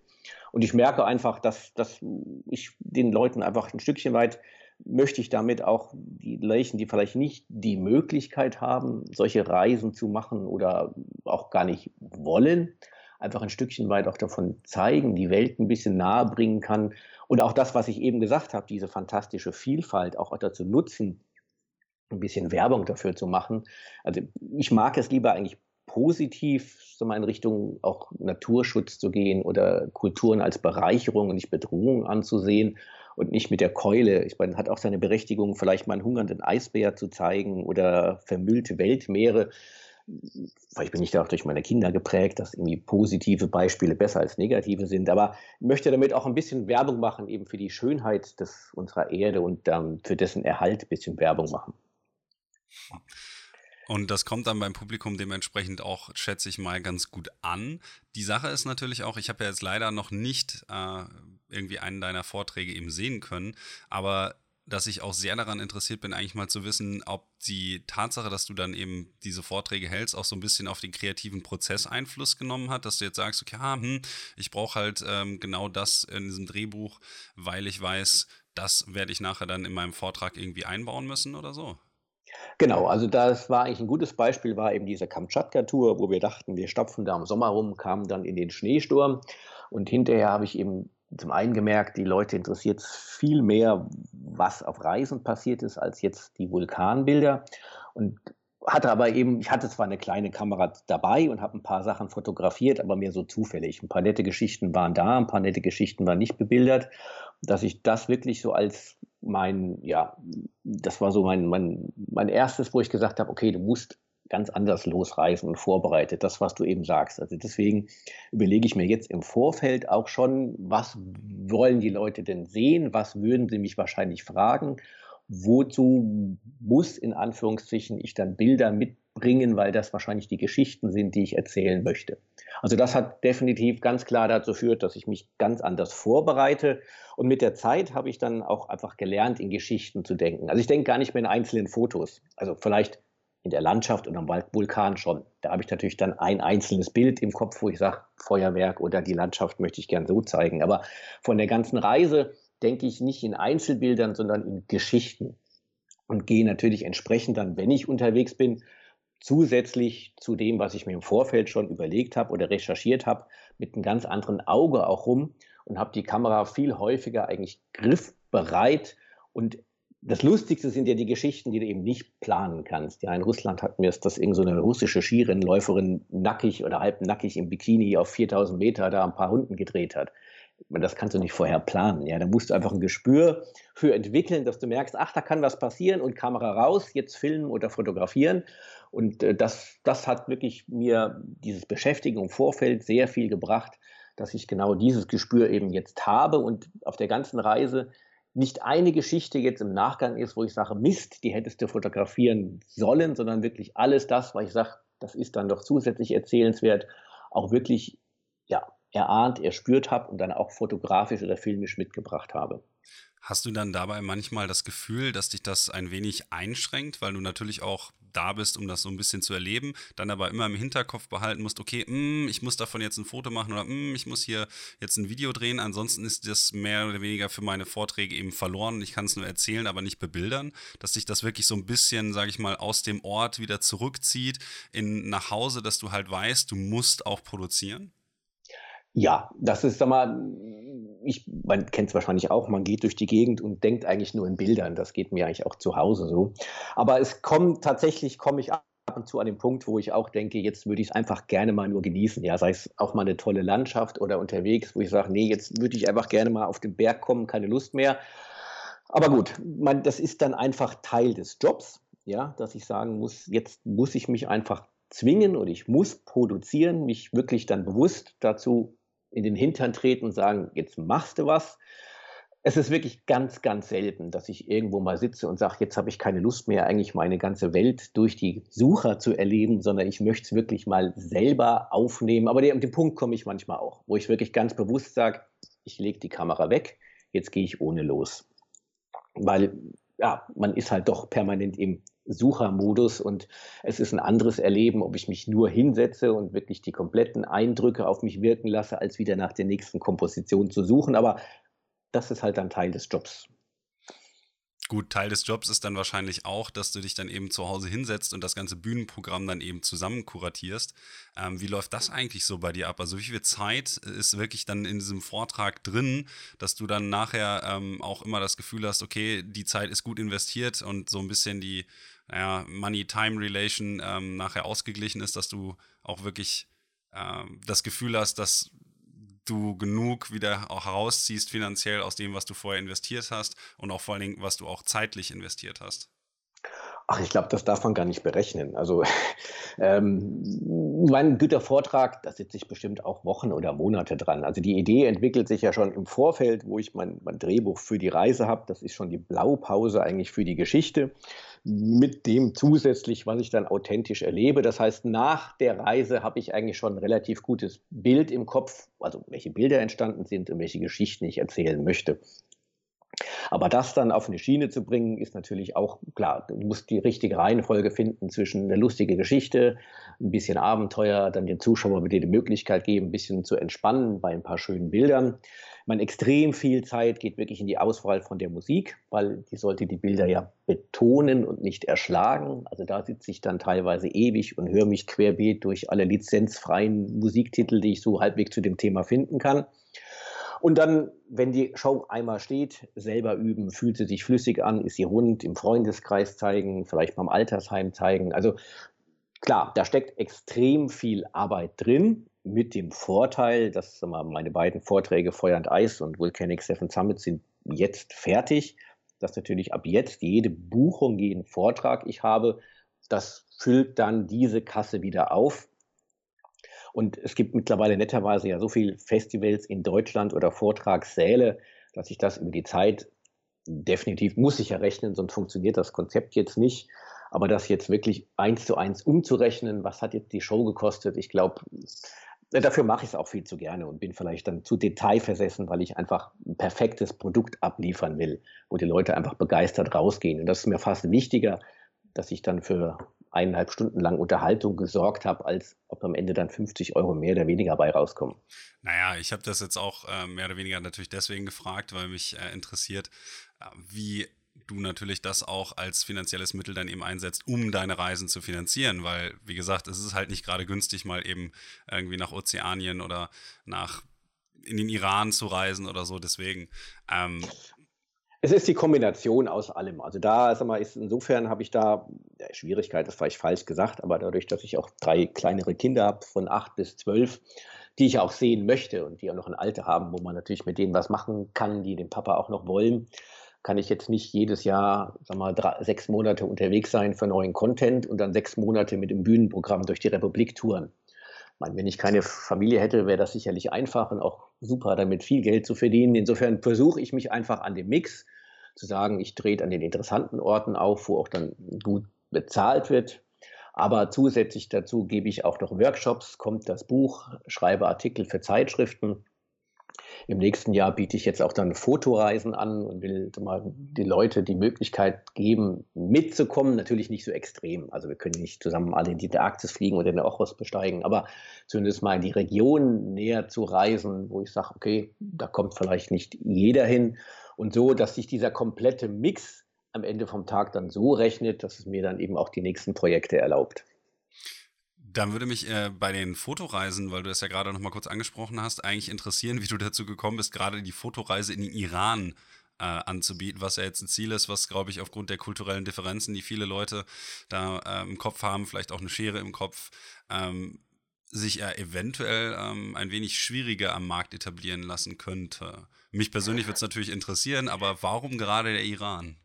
Und ich merke einfach, dass, dass ich den Leuten einfach ein Stückchen weit möchte ich damit auch die Leichen, die vielleicht nicht die Möglichkeit haben, solche Reisen zu machen oder auch gar nicht wollen, einfach ein Stückchen weit auch davon zeigen, die Welt ein bisschen nahe bringen kann und auch das, was ich eben gesagt habe, diese fantastische Vielfalt auch dazu nutzen, ein bisschen Werbung dafür zu machen. Also ich mag es lieber eigentlich positiv so mal in Richtung auch Naturschutz zu gehen oder Kulturen als Bereicherung und nicht Bedrohung anzusehen und nicht mit der Keule. Ich meine, hat auch seine Berechtigung, vielleicht mal einen hungernden Eisbär zu zeigen oder vermüllte Weltmeere. Bin ich da auch durch meine Kinder geprägt, dass irgendwie positive Beispiele besser als negative sind. Aber möchte damit auch ein bisschen Werbung machen, eben für die Schönheit des, unserer Erde und ähm, für dessen Erhalt ein bisschen Werbung machen. Und das kommt dann beim Publikum dementsprechend auch, schätze ich mal, ganz gut an. Die Sache ist natürlich auch, ich habe ja jetzt leider noch nicht äh, irgendwie einen deiner Vorträge eben sehen können, aber dass ich auch sehr daran interessiert bin, eigentlich mal zu wissen, ob die Tatsache, dass du dann eben diese Vorträge hältst, auch so ein bisschen auf den kreativen Prozess Einfluss genommen hat, dass du jetzt sagst, okay, ah, hm, ich brauche halt ähm, genau das in diesem Drehbuch, weil ich weiß, das werde ich nachher dann in meinem Vortrag irgendwie einbauen müssen oder so. Genau, also das war eigentlich ein gutes Beispiel, war eben diese Kamtschatka-Tour, wo wir dachten, wir stapfen da im Sommer rum, kamen dann in den Schneesturm und hinterher habe ich eben zum einen gemerkt, die Leute interessiert es viel mehr, was auf Reisen passiert ist, als jetzt die Vulkanbilder. Und hatte aber eben, ich hatte zwar eine kleine Kamera dabei und habe ein paar Sachen fotografiert, aber mehr so zufällig. Ein paar nette Geschichten waren da, ein paar nette Geschichten waren nicht bebildert, dass ich das wirklich so als mein, ja, das war so mein, mein, mein erstes, wo ich gesagt habe, okay, du musst ganz anders losreisen und vorbereitet, das, was du eben sagst. Also deswegen überlege ich mir jetzt im Vorfeld auch schon, was wollen die Leute denn sehen, was würden sie mich wahrscheinlich fragen, wozu muss in Anführungszeichen ich dann Bilder mitbringen, weil das wahrscheinlich die Geschichten sind, die ich erzählen möchte. Also das hat definitiv ganz klar dazu geführt, dass ich mich ganz anders vorbereite. Und mit der Zeit habe ich dann auch einfach gelernt, in Geschichten zu denken. Also ich denke gar nicht mehr in einzelnen Fotos. Also vielleicht in der Landschaft und am Vulkan schon. Da habe ich natürlich dann ein einzelnes Bild im Kopf, wo ich sage, Feuerwerk oder die Landschaft möchte ich gern so zeigen. Aber von der ganzen Reise denke ich nicht in Einzelbildern, sondern in Geschichten und gehe natürlich entsprechend dann, wenn ich unterwegs bin, zusätzlich zu dem, was ich mir im Vorfeld schon überlegt habe oder recherchiert habe, mit einem ganz anderen Auge auch rum und habe die Kamera viel häufiger eigentlich griffbereit und das Lustigste sind ja die Geschichten, die du eben nicht planen kannst. Ja, in Russland hatten wir es, dass irgendeine so russische Skirennläuferin nackig oder halbnackig im Bikini auf 4000 Meter da ein paar Runden gedreht hat. Das kannst du nicht vorher planen. Ja, da musst du einfach ein Gespür für entwickeln, dass du merkst, ach, da kann was passieren und Kamera raus, jetzt filmen oder fotografieren. Und äh, das, das hat wirklich mir dieses Beschäftigen im Vorfeld sehr viel gebracht, dass ich genau dieses Gespür eben jetzt habe und auf der ganzen Reise nicht eine Geschichte jetzt im Nachgang ist, wo ich sage, Mist, die hättest du fotografieren sollen, sondern wirklich alles das, was ich sage, das ist dann doch zusätzlich erzählenswert, auch wirklich ja, erahnt, erspürt habe und dann auch fotografisch oder filmisch mitgebracht habe. Hast du dann dabei manchmal das Gefühl, dass dich das ein wenig einschränkt, weil du natürlich auch da bist, um das so ein bisschen zu erleben, dann aber immer im Hinterkopf behalten musst, okay, mh, mm, ich muss davon jetzt ein Foto machen oder mh, mm, ich muss hier jetzt ein Video drehen, ansonsten ist das mehr oder weniger für meine Vorträge eben verloren. Ich kann es nur erzählen, aber nicht bebildern, dass sich das wirklich so ein bisschen, sage ich mal, aus dem Ort wieder zurückzieht in nach Hause, dass du halt weißt, du musst auch produzieren. Ja, das ist, sag mal, ich, man kennt es wahrscheinlich auch, man geht durch die Gegend und denkt eigentlich nur in Bildern. Das geht mir eigentlich auch zu Hause so. Aber es kommt tatsächlich, komme ich ab und zu an den Punkt, wo ich auch denke, jetzt würde ich es einfach gerne mal nur genießen. Ja, sei es auch mal eine tolle Landschaft oder unterwegs, wo ich sage, nee, jetzt würde ich einfach gerne mal auf den Berg kommen, keine Lust mehr. Aber gut, man, das ist dann einfach Teil des Jobs, ja, dass ich sagen muss, jetzt muss ich mich einfach zwingen oder ich muss produzieren, mich wirklich dann bewusst dazu in den Hintern treten und sagen, jetzt machst du was. Es ist wirklich ganz, ganz selten, dass ich irgendwo mal sitze und sage, jetzt habe ich keine Lust mehr, eigentlich meine ganze Welt durch die Sucher zu erleben, sondern ich möchte es wirklich mal selber aufnehmen. Aber an den Punkt komme ich manchmal auch, wo ich wirklich ganz bewusst sage, ich lege die Kamera weg, jetzt gehe ich ohne los. Weil ja, man ist halt doch permanent im Suchermodus und es ist ein anderes Erleben, ob ich mich nur hinsetze und wirklich die kompletten Eindrücke auf mich wirken lasse, als wieder nach der nächsten Komposition zu suchen. Aber das ist halt dann Teil des Jobs. Gut, Teil des Jobs ist dann wahrscheinlich auch, dass du dich dann eben zu Hause hinsetzt und das ganze Bühnenprogramm dann eben zusammen kuratierst. Ähm, wie läuft das eigentlich so bei dir ab? Also wie viel Zeit ist wirklich dann in diesem Vortrag drin, dass du dann nachher ähm, auch immer das Gefühl hast, okay, die Zeit ist gut investiert und so ein bisschen die naja, Money-Time-Relation ähm, nachher ausgeglichen ist, dass du auch wirklich ähm, das Gefühl hast, dass du genug wieder auch herausziehst finanziell aus dem, was du vorher investiert hast und auch vor allen Dingen, was du auch zeitlich investiert hast? Ach, ich glaube, das darf man gar nicht berechnen. Also ähm, mein guter Vortrag, da sitze ich bestimmt auch Wochen oder Monate dran. Also die Idee entwickelt sich ja schon im Vorfeld, wo ich mein, mein Drehbuch für die Reise habe. Das ist schon die Blaupause eigentlich für die Geschichte. Mit dem zusätzlich, was ich dann authentisch erlebe. Das heißt, nach der Reise habe ich eigentlich schon ein relativ gutes Bild im Kopf, also welche Bilder entstanden sind und welche Geschichten ich erzählen möchte. Aber das dann auf eine Schiene zu bringen, ist natürlich auch klar. Du musst die richtige Reihenfolge finden zwischen eine lustige Geschichte, ein bisschen Abenteuer, dann den Zuschauer wieder die Möglichkeit geben, ein bisschen zu entspannen bei ein paar schönen Bildern. Man extrem viel Zeit geht wirklich in die Auswahl von der Musik, weil die sollte die Bilder ja betonen und nicht erschlagen. Also da sitze ich dann teilweise ewig und höre mich querbeet durch alle lizenzfreien Musiktitel, die ich so halbwegs zu dem Thema finden kann. Und dann, wenn die Show einmal steht, selber üben, fühlt sie sich flüssig an, ist sie rund, im Freundeskreis zeigen, vielleicht beim Altersheim zeigen. Also klar, da steckt extrem viel Arbeit drin, mit dem Vorteil, dass meine beiden Vorträge Feuer und Eis und Volcanic Seven Summit sind jetzt fertig, dass natürlich ab jetzt jede Buchung, jeden Vortrag ich habe, das füllt dann diese Kasse wieder auf und es gibt mittlerweile netterweise ja so viele Festivals in Deutschland oder Vortragssäle, dass ich das über die Zeit definitiv muss ich ja rechnen, sonst funktioniert das Konzept jetzt nicht. Aber das jetzt wirklich eins zu eins umzurechnen, was hat jetzt die Show gekostet, ich glaube, dafür mache ich es auch viel zu gerne und bin vielleicht dann zu detailversessen, weil ich einfach ein perfektes Produkt abliefern will, wo die Leute einfach begeistert rausgehen. Und das ist mir fast wichtiger, dass ich dann für eineinhalb Stunden lang Unterhaltung gesorgt habe, als ob am Ende dann 50 Euro mehr oder weniger bei rauskommen. Naja, ich habe das jetzt auch äh, mehr oder weniger natürlich deswegen gefragt, weil mich äh, interessiert, äh, wie du natürlich das auch als finanzielles Mittel dann eben einsetzt, um deine Reisen zu finanzieren, weil, wie gesagt, es ist halt nicht gerade günstig, mal eben irgendwie nach Ozeanien oder nach in den Iran zu reisen oder so. Deswegen, ähm, es ist die Kombination aus allem. Also da, sag mal, ist insofern habe ich da ja, Schwierigkeit, das vielleicht falsch gesagt, aber dadurch, dass ich auch drei kleinere Kinder habe von acht bis zwölf, die ich auch sehen möchte und die auch noch ein Alter haben, wo man natürlich mit denen was machen kann, die den Papa auch noch wollen, kann ich jetzt nicht jedes Jahr, sag mal, drei, sechs Monate unterwegs sein für neuen Content und dann sechs Monate mit dem Bühnenprogramm durch die Republik touren meine, wenn ich keine Familie hätte, wäre das sicherlich einfach und auch super, damit viel Geld zu verdienen. Insofern versuche ich mich einfach an dem Mix zu sagen, ich drehe an den interessanten Orten auf, wo auch dann gut bezahlt wird. Aber zusätzlich dazu gebe ich auch noch Workshops, kommt das Buch, schreibe Artikel für Zeitschriften im nächsten Jahr biete ich jetzt auch dann Fotoreisen an und will mal die Leute die Möglichkeit geben, mitzukommen. Natürlich nicht so extrem. Also wir können nicht zusammen alle in die Arktis fliegen oder den Ochos besteigen, aber zumindest mal in die Region näher zu reisen, wo ich sage, okay, da kommt vielleicht nicht jeder hin. Und so, dass sich dieser komplette Mix am Ende vom Tag dann so rechnet, dass es mir dann eben auch die nächsten Projekte erlaubt. Dann würde mich äh, bei den Fotoreisen, weil du das ja gerade noch mal kurz angesprochen hast, eigentlich interessieren, wie du dazu gekommen bist, gerade die Fotoreise in den Iran äh, anzubieten, was ja jetzt ein Ziel ist, was, glaube ich, aufgrund der kulturellen Differenzen, die viele Leute da äh, im Kopf haben, vielleicht auch eine Schere im Kopf, ähm, sich ja eventuell ähm, ein wenig schwieriger am Markt etablieren lassen könnte. Mich persönlich würde es natürlich interessieren, aber warum gerade der Iran?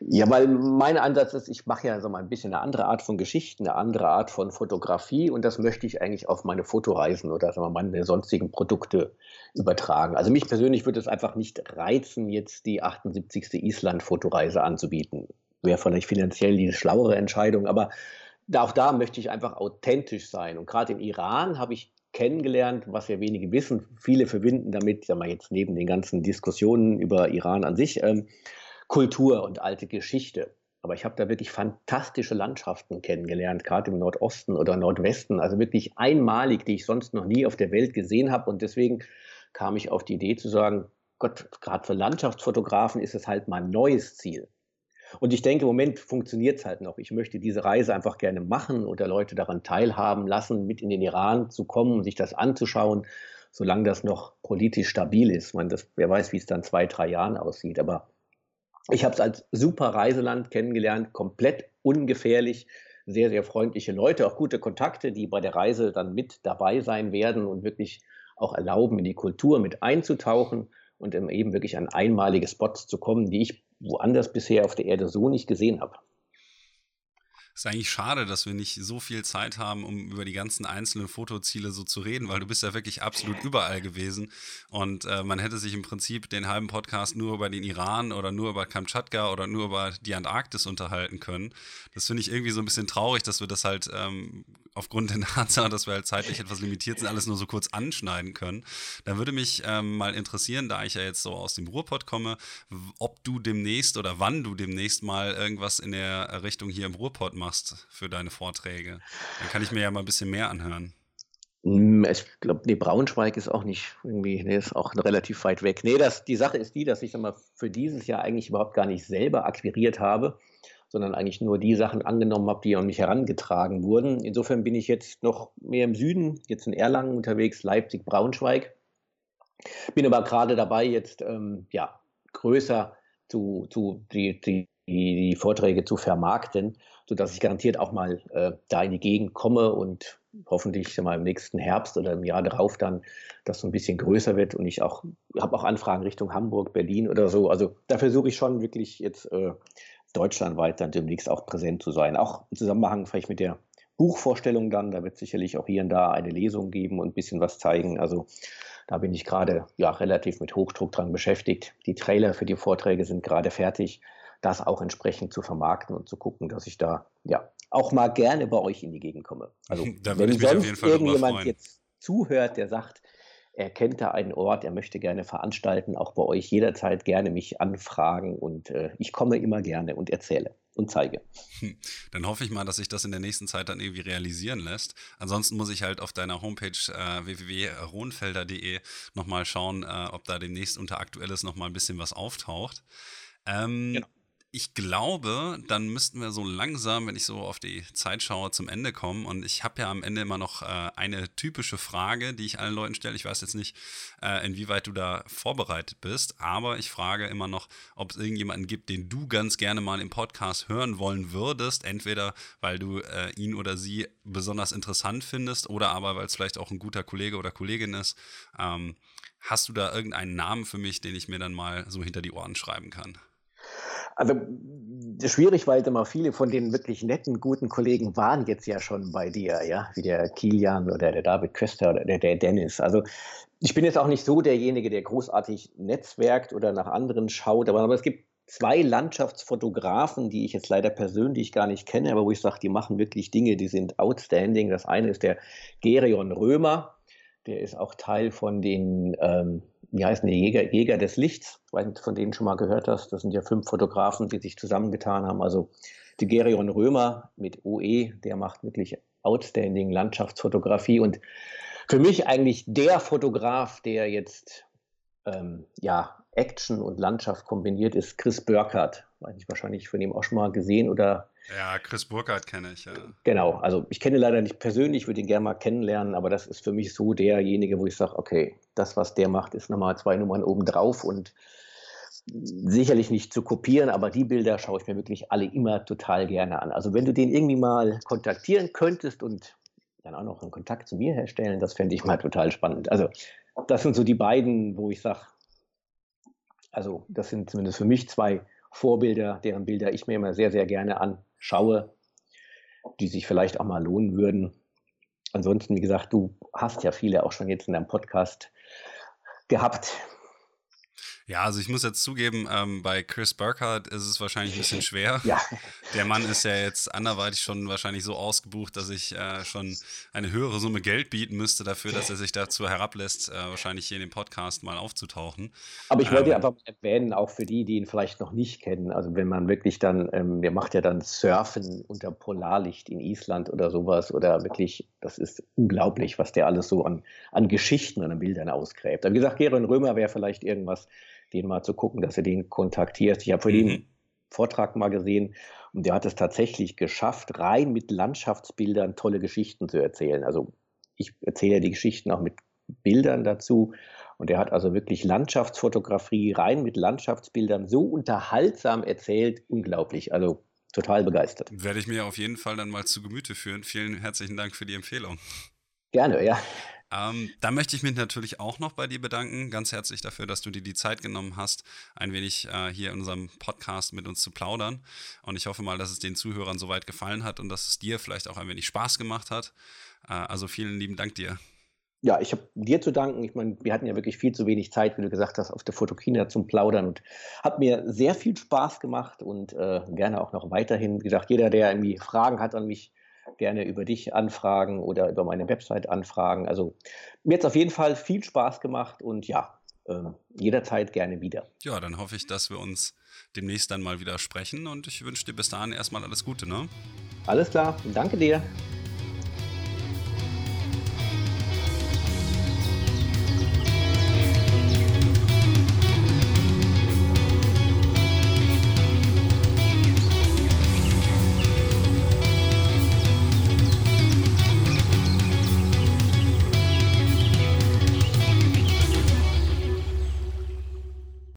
Ja, weil mein Ansatz ist, ich mache ja so mal ein bisschen eine andere Art von Geschichten, eine andere Art von Fotografie und das möchte ich eigentlich auf meine Fotoreisen oder sagen wir meine sonstigen Produkte übertragen. Also mich persönlich würde es einfach nicht reizen, jetzt die 78. Island-Fotoreise anzubieten. Wäre vielleicht finanziell die schlauere Entscheidung, aber auch da möchte ich einfach authentisch sein. Und gerade im Iran habe ich kennengelernt, was ja wenige wissen. Viele verbinden damit, sagen wir jetzt neben den ganzen Diskussionen über Iran an sich, ähm, Kultur und alte Geschichte. Aber ich habe da wirklich fantastische Landschaften kennengelernt, gerade im Nordosten oder Nordwesten. Also wirklich einmalig, die ich sonst noch nie auf der Welt gesehen habe. Und deswegen kam ich auf die Idee zu sagen, Gott, gerade für Landschaftsfotografen ist es halt mal ein neues Ziel. Und ich denke, im Moment funktioniert es halt noch. Ich möchte diese Reise einfach gerne machen oder Leute daran teilhaben lassen, mit in den Iran zu kommen sich das anzuschauen, solange das noch politisch stabil ist. Man, das, wer weiß, wie es dann zwei, drei Jahren aussieht. Aber ich habe es als super Reiseland kennengelernt, komplett ungefährlich, sehr, sehr freundliche Leute, auch gute Kontakte, die bei der Reise dann mit dabei sein werden und wirklich auch erlauben, in die Kultur mit einzutauchen und eben wirklich an einmalige Spots zu kommen, die ich woanders bisher auf der Erde so nicht gesehen habe. Ist eigentlich schade, dass wir nicht so viel Zeit haben, um über die ganzen einzelnen Fotoziele so zu reden, weil du bist ja wirklich absolut überall gewesen. Und äh, man hätte sich im Prinzip den halben Podcast nur über den Iran oder nur über Kamtschatka oder nur über die Antarktis unterhalten können. Das finde ich irgendwie so ein bisschen traurig, dass wir das halt ähm, aufgrund der Tatsache, dass wir halt zeitlich etwas limitiert sind, alles nur so kurz anschneiden können. Da würde mich ähm, mal interessieren, da ich ja jetzt so aus dem Ruhrpott komme, ob du demnächst oder wann du demnächst mal irgendwas in der Richtung hier im Ruhrpott machst für deine Vorträge. Dann kann ich mir ja mal ein bisschen mehr anhören. Hm, ich glaube, nee, Braunschweig ist auch nicht irgendwie, nee, ist auch relativ weit weg. Nee, das, die Sache ist die, dass ich mal, für dieses Jahr eigentlich überhaupt gar nicht selber akquiriert habe, sondern eigentlich nur die Sachen angenommen habe, die an mich herangetragen wurden. Insofern bin ich jetzt noch mehr im Süden, jetzt in Erlangen unterwegs, Leipzig, Braunschweig. Bin aber gerade dabei, jetzt ähm, ja, größer zu, zu die, die, die Vorträge zu vermarkten sodass ich garantiert auch mal äh, da in die Gegend komme und hoffentlich mal im nächsten Herbst oder im Jahr darauf dann das so ein bisschen größer wird und ich auch habe auch Anfragen Richtung Hamburg, Berlin oder so. Also da versuche ich schon wirklich jetzt äh, deutschlandweit dann demnächst auch präsent zu sein. Auch im Zusammenhang vielleicht mit der Buchvorstellung dann, da wird sicherlich auch hier und da eine Lesung geben und ein bisschen was zeigen. Also da bin ich gerade ja relativ mit Hochdruck dran beschäftigt. Die Trailer für die Vorträge sind gerade fertig das auch entsprechend zu vermarkten und zu gucken, dass ich da ja auch mal gerne bei euch in die Gegend komme. Also wenn sonst irgendjemand jetzt zuhört, der sagt, er kennt da einen Ort, er möchte gerne veranstalten, auch bei euch jederzeit gerne mich anfragen und äh, ich komme immer gerne und erzähle und zeige. Dann hoffe ich mal, dass sich das in der nächsten Zeit dann irgendwie realisieren lässt. Ansonsten muss ich halt auf deiner Homepage äh, www.rohnfelder.de nochmal schauen, äh, ob da demnächst unter Aktuelles nochmal ein bisschen was auftaucht. Ähm, genau ich glaube, dann müssten wir so langsam, wenn ich so auf die Zeit schaue, zum Ende kommen. Und ich habe ja am Ende immer noch äh, eine typische Frage, die ich allen Leuten stelle. Ich weiß jetzt nicht, äh, inwieweit du da vorbereitet bist, aber ich frage immer noch, ob es irgendjemanden gibt, den du ganz gerne mal im Podcast hören wollen würdest. Entweder weil du äh, ihn oder sie besonders interessant findest oder aber weil es vielleicht auch ein guter Kollege oder Kollegin ist. Ähm, hast du da irgendeinen Namen für mich, den ich mir dann mal so hinter die Ohren schreiben kann? Also schwierig, weil immer viele von den wirklich netten, guten Kollegen waren jetzt ja schon bei dir, ja, wie der Kilian oder der David Köster oder der, der Dennis. Also ich bin jetzt auch nicht so derjenige, der großartig netzwerkt oder nach anderen schaut, aber, aber es gibt zwei Landschaftsfotografen, die ich jetzt leider persönlich gar nicht kenne, aber wo ich sage, die machen wirklich Dinge, die sind outstanding. Das eine ist der Gerion Römer, der ist auch Teil von den ähm, wie heißen die Jäger, Jäger des Lichts, von denen schon mal gehört hast. Das sind ja fünf Fotografen, die sich zusammengetan haben. Also die Gerion Römer mit OE, der macht wirklich outstanding Landschaftsfotografie und für mich eigentlich der Fotograf, der jetzt ähm, ja, Action und Landschaft kombiniert, ist Chris Burkhardt. Weiß ich wahrscheinlich von ihm auch schon mal gesehen oder ja, Chris Burkhardt kenne ich, ja. Genau, also ich kenne leider nicht persönlich, würde ihn gerne mal kennenlernen, aber das ist für mich so derjenige, wo ich sage, okay, das, was der macht, ist nochmal zwei Nummern obendrauf und sicherlich nicht zu kopieren, aber die Bilder schaue ich mir wirklich alle immer total gerne an. Also wenn du den irgendwie mal kontaktieren könntest und dann auch noch einen Kontakt zu mir herstellen, das fände ich mal total spannend. Also das sind so die beiden, wo ich sage, also das sind zumindest für mich zwei Vorbilder, deren Bilder ich mir immer sehr, sehr gerne an schaue, die sich vielleicht auch mal lohnen würden. Ansonsten, wie gesagt, du hast ja viele auch schon jetzt in deinem Podcast gehabt. Ja, also ich muss jetzt zugeben, ähm, bei Chris Burkhardt ist es wahrscheinlich ein bisschen schwer. ja. Der Mann ist ja jetzt anderweitig schon wahrscheinlich so ausgebucht, dass ich äh, schon eine höhere Summe Geld bieten müsste dafür, dass er sich dazu herablässt, äh, wahrscheinlich hier in dem Podcast mal aufzutauchen. Aber ich wollte ähm, einfach erwähnen, auch für die, die ihn vielleicht noch nicht kennen, also wenn man wirklich dann, ähm, der macht ja dann Surfen unter Polarlicht in Island oder sowas oder wirklich, das ist unglaublich, was der alles so an, an Geschichten und an Bildern ausgräbt. Aber wie gesagt, Geron Römer wäre vielleicht irgendwas, den mal zu gucken, dass du den kontaktierst. Ich habe für mhm. den Vortrag mal gesehen und der hat es tatsächlich geschafft, rein mit Landschaftsbildern tolle Geschichten zu erzählen. Also ich erzähle ja die Geschichten auch mit Bildern dazu. Und er hat also wirklich Landschaftsfotografie rein mit Landschaftsbildern so unterhaltsam erzählt, unglaublich. Also total begeistert. Werde ich mir auf jeden Fall dann mal zu Gemüte führen. Vielen herzlichen Dank für die Empfehlung. Gerne, ja. Ähm, da möchte ich mich natürlich auch noch bei dir bedanken. Ganz herzlich dafür, dass du dir die Zeit genommen hast, ein wenig äh, hier in unserem Podcast mit uns zu plaudern. Und ich hoffe mal, dass es den Zuhörern soweit gefallen hat und dass es dir vielleicht auch ein wenig Spaß gemacht hat. Äh, also vielen lieben Dank dir. Ja, ich habe dir zu danken. Ich meine, wir hatten ja wirklich viel zu wenig Zeit, wie du gesagt hast, auf der Fotokina zum Plaudern und hat mir sehr viel Spaß gemacht und äh, gerne auch noch weiterhin. Wie gesagt, jeder, der irgendwie Fragen hat an mich, gerne über dich anfragen oder über meine Website anfragen. Also mir hat es auf jeden Fall viel Spaß gemacht und ja, äh, jederzeit gerne wieder. Ja, dann hoffe ich, dass wir uns demnächst dann mal wieder sprechen und ich wünsche dir bis dahin erstmal alles Gute, ne? Alles klar, danke dir.